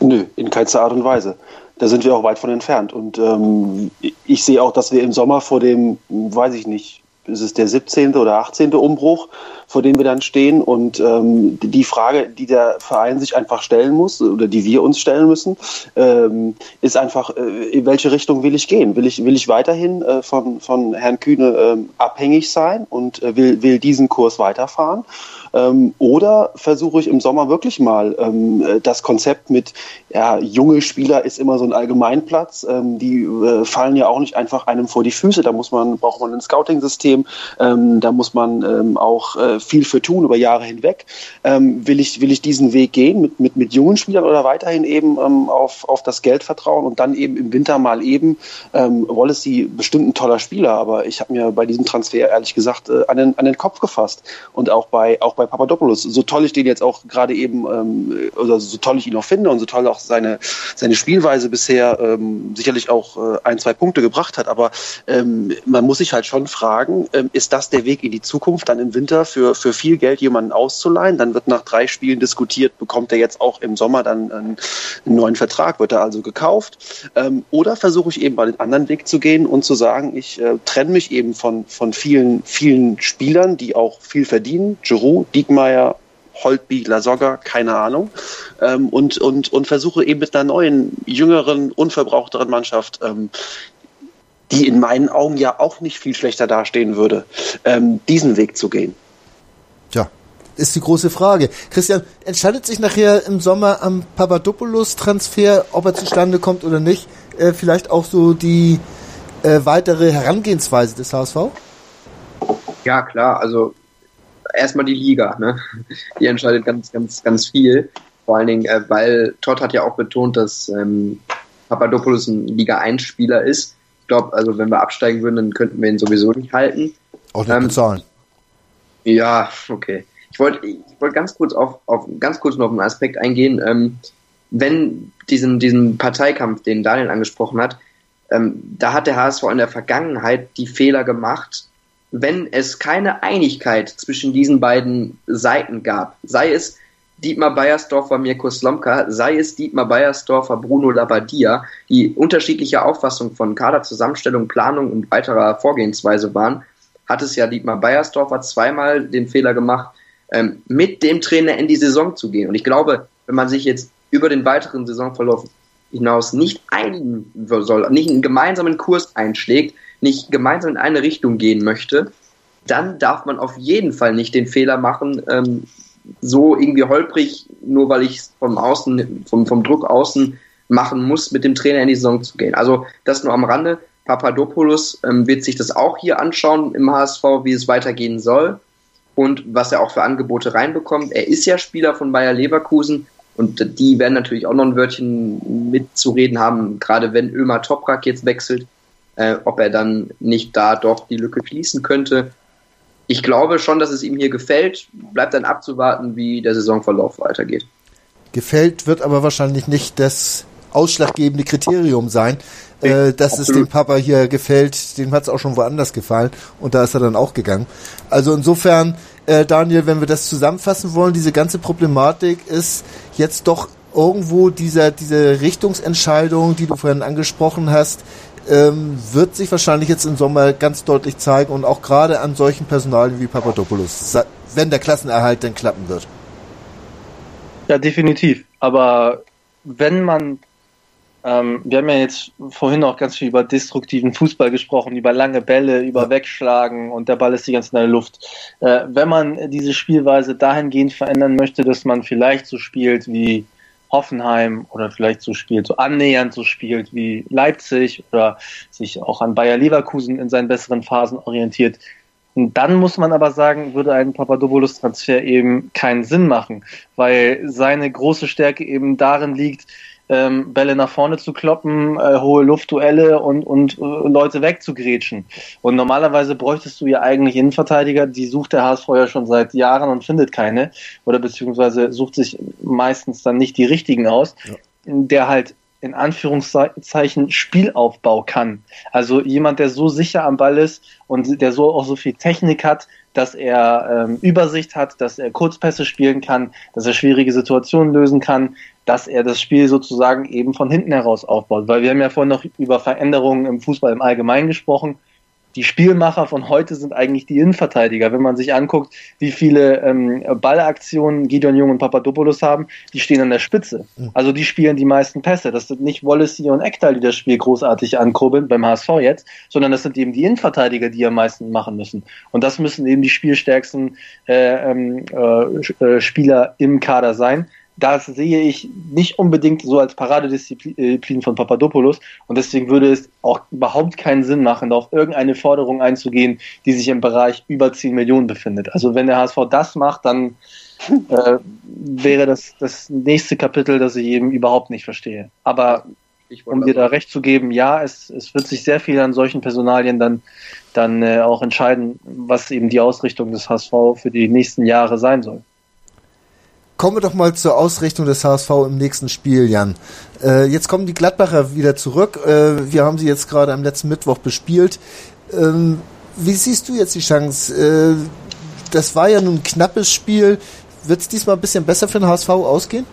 Nö, in keinster Art und Weise. Da sind wir auch weit von entfernt. Und ähm, ich sehe auch, dass wir im Sommer vor dem, weiß ich nicht, ist es der 17. oder 18. Umbruch, vor dem wir dann stehen. Und ähm, die Frage, die der Verein sich einfach stellen muss oder die wir uns stellen müssen, ähm, ist einfach, äh, in welche Richtung will ich gehen? Will ich, will ich weiterhin äh, von, von Herrn Kühne äh, abhängig sein und äh, will, will diesen Kurs weiterfahren? Ähm, oder versuche ich im Sommer wirklich mal ähm, äh, das Konzept mit, ja, junge Spieler ist immer so ein Allgemeinplatz. Ähm, die äh, fallen ja auch nicht einfach einem vor die Füße. Da muss man, braucht man ein Scouting-System. Ähm, da muss man ähm, auch äh, viel für tun über Jahre hinweg. Ähm, will ich, will ich diesen Weg gehen mit, mit, mit jungen Spielern oder weiterhin eben auf, auf das Geld vertrauen und dann eben im Winter mal eben, ähm, Wallacey bestimmt ein toller Spieler, aber ich habe mir bei diesem Transfer ehrlich gesagt äh, an, den, an den Kopf gefasst. Und auch bei, auch bei bei Papadopoulos. So toll ich den jetzt auch gerade eben, ähm, oder so toll ich ihn auch finde und so toll auch seine, seine Spielweise bisher ähm, sicherlich auch äh, ein, zwei Punkte gebracht hat. Aber ähm, man muss sich halt schon fragen, ähm, ist das der Weg in die Zukunft, dann im Winter für, für viel Geld jemanden auszuleihen? Dann wird nach drei Spielen diskutiert, bekommt er jetzt auch im Sommer dann einen, einen neuen Vertrag, wird er also gekauft? Ähm, oder versuche ich eben mal den anderen Weg zu gehen und zu sagen, ich äh, trenne mich eben von, von vielen, vielen Spielern, die auch viel verdienen. Giroud, Diekmeyer, Holtby, Lasogga, keine Ahnung. Ähm, und, und, und versuche eben mit einer neuen, jüngeren, unverbrauchteren Mannschaft, ähm, die in meinen Augen ja auch nicht viel schlechter dastehen würde, ähm, diesen Weg zu gehen. Tja, ist die große Frage. Christian, entscheidet sich nachher im Sommer am Papadopoulos-Transfer, ob er zustande kommt oder nicht, äh, vielleicht auch so die äh, weitere Herangehensweise des HSV? Ja, klar. Also erstmal die Liga, ne? Die entscheidet ganz, ganz, ganz viel. Vor allen Dingen, äh, weil Todd hat ja auch betont, dass ähm, Papadopoulos ein Liga-1-Spieler ist. Ich glaube, also wenn wir absteigen würden, dann könnten wir ihn sowieso nicht halten. Auch nicht ähm, bezahlen. Ja, okay. Ich wollte ich wollte ganz kurz auf, auf ganz kurz noch auf einen Aspekt eingehen. Ähm, wenn diesen, diesen Parteikampf, den Daniel angesprochen hat, ähm, da hat der HSV in der Vergangenheit die Fehler gemacht, wenn es keine Einigkeit zwischen diesen beiden Seiten gab, sei es Dietmar Beiersdorfer, Mirko Slomka, sei es Dietmar Beiersdorfer, Bruno Labbadia, die unterschiedliche Auffassung von Kaderzusammenstellung, Planung und weiterer Vorgehensweise waren, hat es ja Dietmar Beiersdorfer zweimal den Fehler gemacht, ähm, mit dem Trainer in die Saison zu gehen. Und ich glaube, wenn man sich jetzt über den weiteren Saisonverlauf hinaus nicht einigen soll, nicht einen gemeinsamen Kurs einschlägt, nicht gemeinsam in eine Richtung gehen möchte, dann darf man auf jeden Fall nicht den Fehler machen, ähm, so irgendwie holprig, nur weil ich vom Außen, vom, vom Druck außen machen muss, mit dem Trainer in die Saison zu gehen. Also das nur am Rande. Papadopoulos ähm, wird sich das auch hier anschauen im HSV, wie es weitergehen soll und was er auch für Angebote reinbekommt. Er ist ja Spieler von Bayer Leverkusen und die werden natürlich auch noch ein Wörtchen mitzureden haben, gerade wenn Ömer Toprak jetzt wechselt äh, ob er dann nicht da doch die Lücke schließen könnte. Ich glaube schon, dass es ihm hier gefällt. Bleibt dann abzuwarten, wie der Saisonverlauf weitergeht. Gefällt wird aber wahrscheinlich nicht das ausschlaggebende Kriterium sein, äh, dass Absolut. es dem Papa hier gefällt. Dem hat es auch schon woanders gefallen und da ist er dann auch gegangen. Also insofern, äh, Daniel, wenn wir das zusammenfassen wollen, diese ganze Problematik ist jetzt doch irgendwo dieser, diese Richtungsentscheidung, die du vorhin angesprochen hast, ähm, wird sich wahrscheinlich jetzt im Sommer ganz deutlich zeigen und auch gerade an solchen Personalien wie Papadopoulos, wenn der Klassenerhalt denn klappen wird. Ja, definitiv. Aber wenn man, ähm, wir haben ja jetzt vorhin auch ganz viel über destruktiven Fußball gesprochen, über lange Bälle, über Wegschlagen und der Ball ist die ganze Zeit in der Luft. Äh, wenn man diese Spielweise dahingehend verändern möchte, dass man vielleicht so spielt wie Hoffenheim oder vielleicht so spielt, so annähernd so spielt wie Leipzig oder sich auch an Bayer Leverkusen in seinen besseren Phasen orientiert, und dann muss man aber sagen, würde ein Papadopoulos-Transfer eben keinen Sinn machen, weil seine große Stärke eben darin liegt, ähm, Bälle nach vorne zu kloppen, äh, hohe Luftduelle und, und äh, Leute wegzugrätschen. Und normalerweise bräuchtest du ja eigentlich Innenverteidiger, die sucht der HSV ja schon seit Jahren und findet keine oder beziehungsweise sucht sich meistens dann nicht die richtigen aus, ja. der halt in Anführungszeichen Spielaufbau kann. Also jemand, der so sicher am Ball ist und der so auch so viel Technik hat, dass er ähm, Übersicht hat, dass er Kurzpässe spielen kann, dass er schwierige Situationen lösen kann, dass er das Spiel sozusagen eben von hinten heraus aufbaut. Weil wir haben ja vorhin noch über Veränderungen im Fußball im Allgemeinen gesprochen die Spielmacher von heute sind eigentlich die Innenverteidiger. Wenn man sich anguckt, wie viele ähm, Ballaktionen Gideon Jung und Papadopoulos haben, die stehen an der Spitze. Also die spielen die meisten Pässe. Das sind nicht Wallacey und Ektal, die das Spiel großartig ankurbeln, beim HSV jetzt, sondern das sind eben die Innenverteidiger, die am meisten machen müssen. Und das müssen eben die spielstärksten äh, ähm, äh, äh Spieler im Kader sein das sehe ich nicht unbedingt so als Paradedisziplin von Papadopoulos und deswegen würde es auch überhaupt keinen Sinn machen, auf irgendeine Forderung einzugehen, die sich im Bereich über 10 Millionen befindet. Also wenn der HSV das macht, dann äh, wäre das das nächste Kapitel, das ich eben überhaupt nicht verstehe. Aber um dir da recht zu geben, ja, es, es wird sich sehr viel an solchen Personalien dann, dann äh, auch entscheiden, was eben die Ausrichtung des HSV für die nächsten Jahre sein soll. Kommen wir doch mal zur Ausrichtung des HSV im nächsten Spiel, Jan. Äh, jetzt kommen die Gladbacher wieder zurück. Äh, wir haben sie jetzt gerade am letzten Mittwoch bespielt. Ähm, wie siehst du jetzt die Chance? Äh, das war ja nun ein knappes Spiel. Wird es diesmal ein bisschen besser für den HSV ausgehen?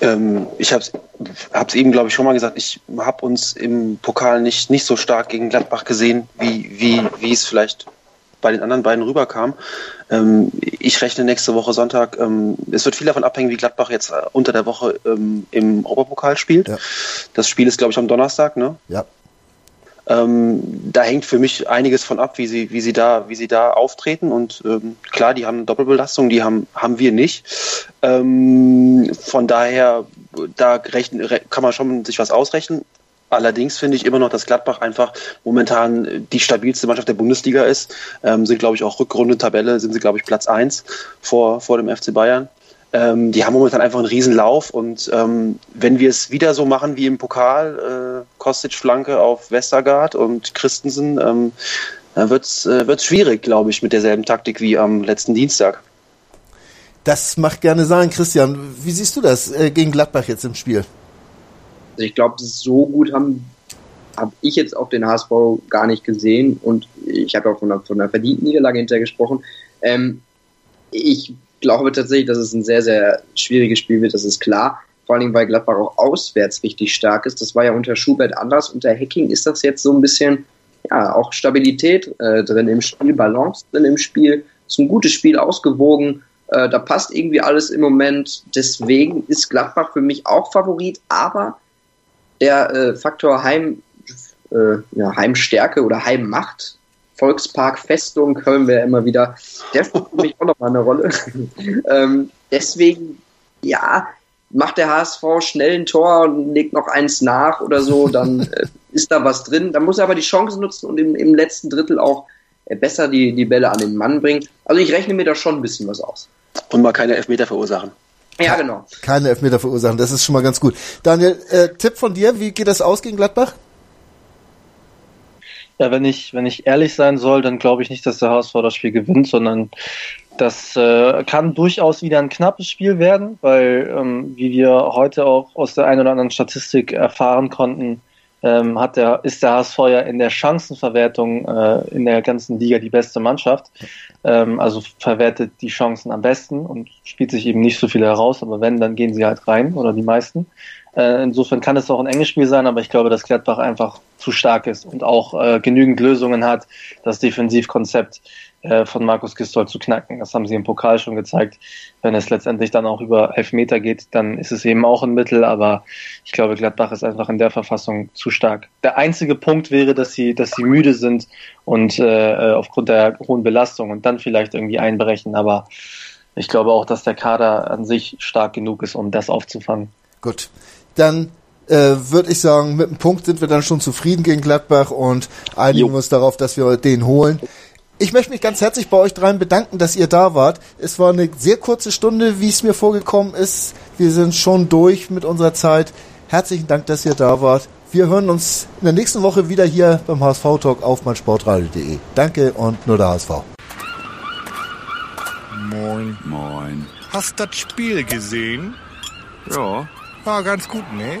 Ähm, ich habe es eben, glaube ich, schon mal gesagt. Ich habe uns im Pokal nicht, nicht so stark gegen Gladbach gesehen, wie, wie, wie es vielleicht bei den anderen beiden rüberkam. Ähm, ich rechne nächste Woche Sonntag. Ähm, es wird viel davon abhängen, wie Gladbach jetzt äh, unter der Woche ähm, im Europapokal spielt. Ja. Das Spiel ist, glaube ich, am Donnerstag, ne? Ja. Ähm, da hängt für mich einiges von ab, wie sie, wie sie da, wie sie da auftreten. Und ähm, klar, die haben Doppelbelastung, die haben, haben wir nicht. Ähm, von daher, da rechnen, kann man schon sich was ausrechnen. Allerdings finde ich immer noch, dass Gladbach einfach momentan die stabilste Mannschaft der Bundesliga ist. Ähm, sind, glaube ich, auch Rückrunde Tabelle, sind sie, glaube ich, Platz 1 vor, vor dem FC Bayern. Ähm, die haben momentan einfach einen Riesenlauf und ähm, wenn wir es wieder so machen wie im Pokal, äh, Kostic-Flanke auf Westergaard und Christensen, ähm, dann wird es äh, schwierig, glaube ich, mit derselben Taktik wie am letzten Dienstag. Das macht gerne sein, Christian. Wie siehst du das äh, gegen Gladbach jetzt im Spiel? Also ich glaube, so gut haben habe ich jetzt auch den HSV gar nicht gesehen und ich habe auch von einer, von einer verdienten Niederlage hinterher gesprochen. Ähm, ich glaube tatsächlich, dass es ein sehr, sehr schwieriges Spiel wird, das ist klar. Vor allem, weil Gladbach auch auswärts richtig stark ist. Das war ja unter Schubert anders. Unter Hacking ist das jetzt so ein bisschen, ja, auch Stabilität äh, drin im Spiel, Balance drin im Spiel. Ist ein gutes Spiel, ausgewogen. Äh, da passt irgendwie alles im Moment. Deswegen ist Gladbach für mich auch Favorit, aber der äh, Faktor Heim, äh, ja, Heimstärke oder Heimmacht, Volkspark, Festung, hören wir immer wieder, der spielt für mich auch nochmal eine Rolle. ähm, deswegen, ja, macht der HSV schnell ein Tor und legt noch eins nach oder so, dann äh, ist da was drin. Dann muss er aber die Chance nutzen und im, im letzten Drittel auch äh, besser die, die Bälle an den Mann bringen. Also ich rechne mir da schon ein bisschen was aus. Und mal keine Elfmeter verursachen. Ja, genau. Keine Elfmeter verursachen, das ist schon mal ganz gut. Daniel, äh, Tipp von dir, wie geht das aus gegen Gladbach? Ja, wenn ich, wenn ich ehrlich sein soll, dann glaube ich nicht, dass der HSV das Spiel gewinnt, sondern das äh, kann durchaus wieder ein knappes Spiel werden, weil, ähm, wie wir heute auch aus der einen oder anderen Statistik erfahren konnten, ähm, hat der, ist der HSV ja in der Chancenverwertung äh, in der ganzen Liga die beste Mannschaft. Ähm, also verwertet die Chancen am besten und spielt sich eben nicht so viele heraus, aber wenn, dann gehen sie halt rein oder die meisten. Äh, insofern kann es auch ein enges Spiel sein, aber ich glaube, dass Gladbach einfach zu stark ist und auch äh, genügend Lösungen hat, das Defensivkonzept von Markus Gistol zu knacken. Das haben sie im Pokal schon gezeigt. Wenn es letztendlich dann auch über Elfmeter geht, dann ist es eben auch ein Mittel, aber ich glaube, Gladbach ist einfach in der Verfassung zu stark. Der einzige Punkt wäre, dass sie, dass sie müde sind und äh, aufgrund der hohen Belastung und dann vielleicht irgendwie einbrechen, aber ich glaube auch, dass der Kader an sich stark genug ist, um das aufzufangen. Gut dann äh, würde ich sagen, mit einem Punkt sind wir dann schon zufrieden gegen Gladbach und einigen jo. uns darauf, dass wir den holen. Ich möchte mich ganz herzlich bei euch dreien bedanken, dass ihr da wart. Es war eine sehr kurze Stunde, wie es mir vorgekommen ist. Wir sind schon durch mit unserer Zeit. Herzlichen Dank, dass ihr da wart. Wir hören uns in der nächsten Woche wieder hier beim HSV Talk auf meinsportradio.de. Danke und nur der HSV. Moin. Moin. Hast das Spiel gesehen? Ja. War ganz gut, ne?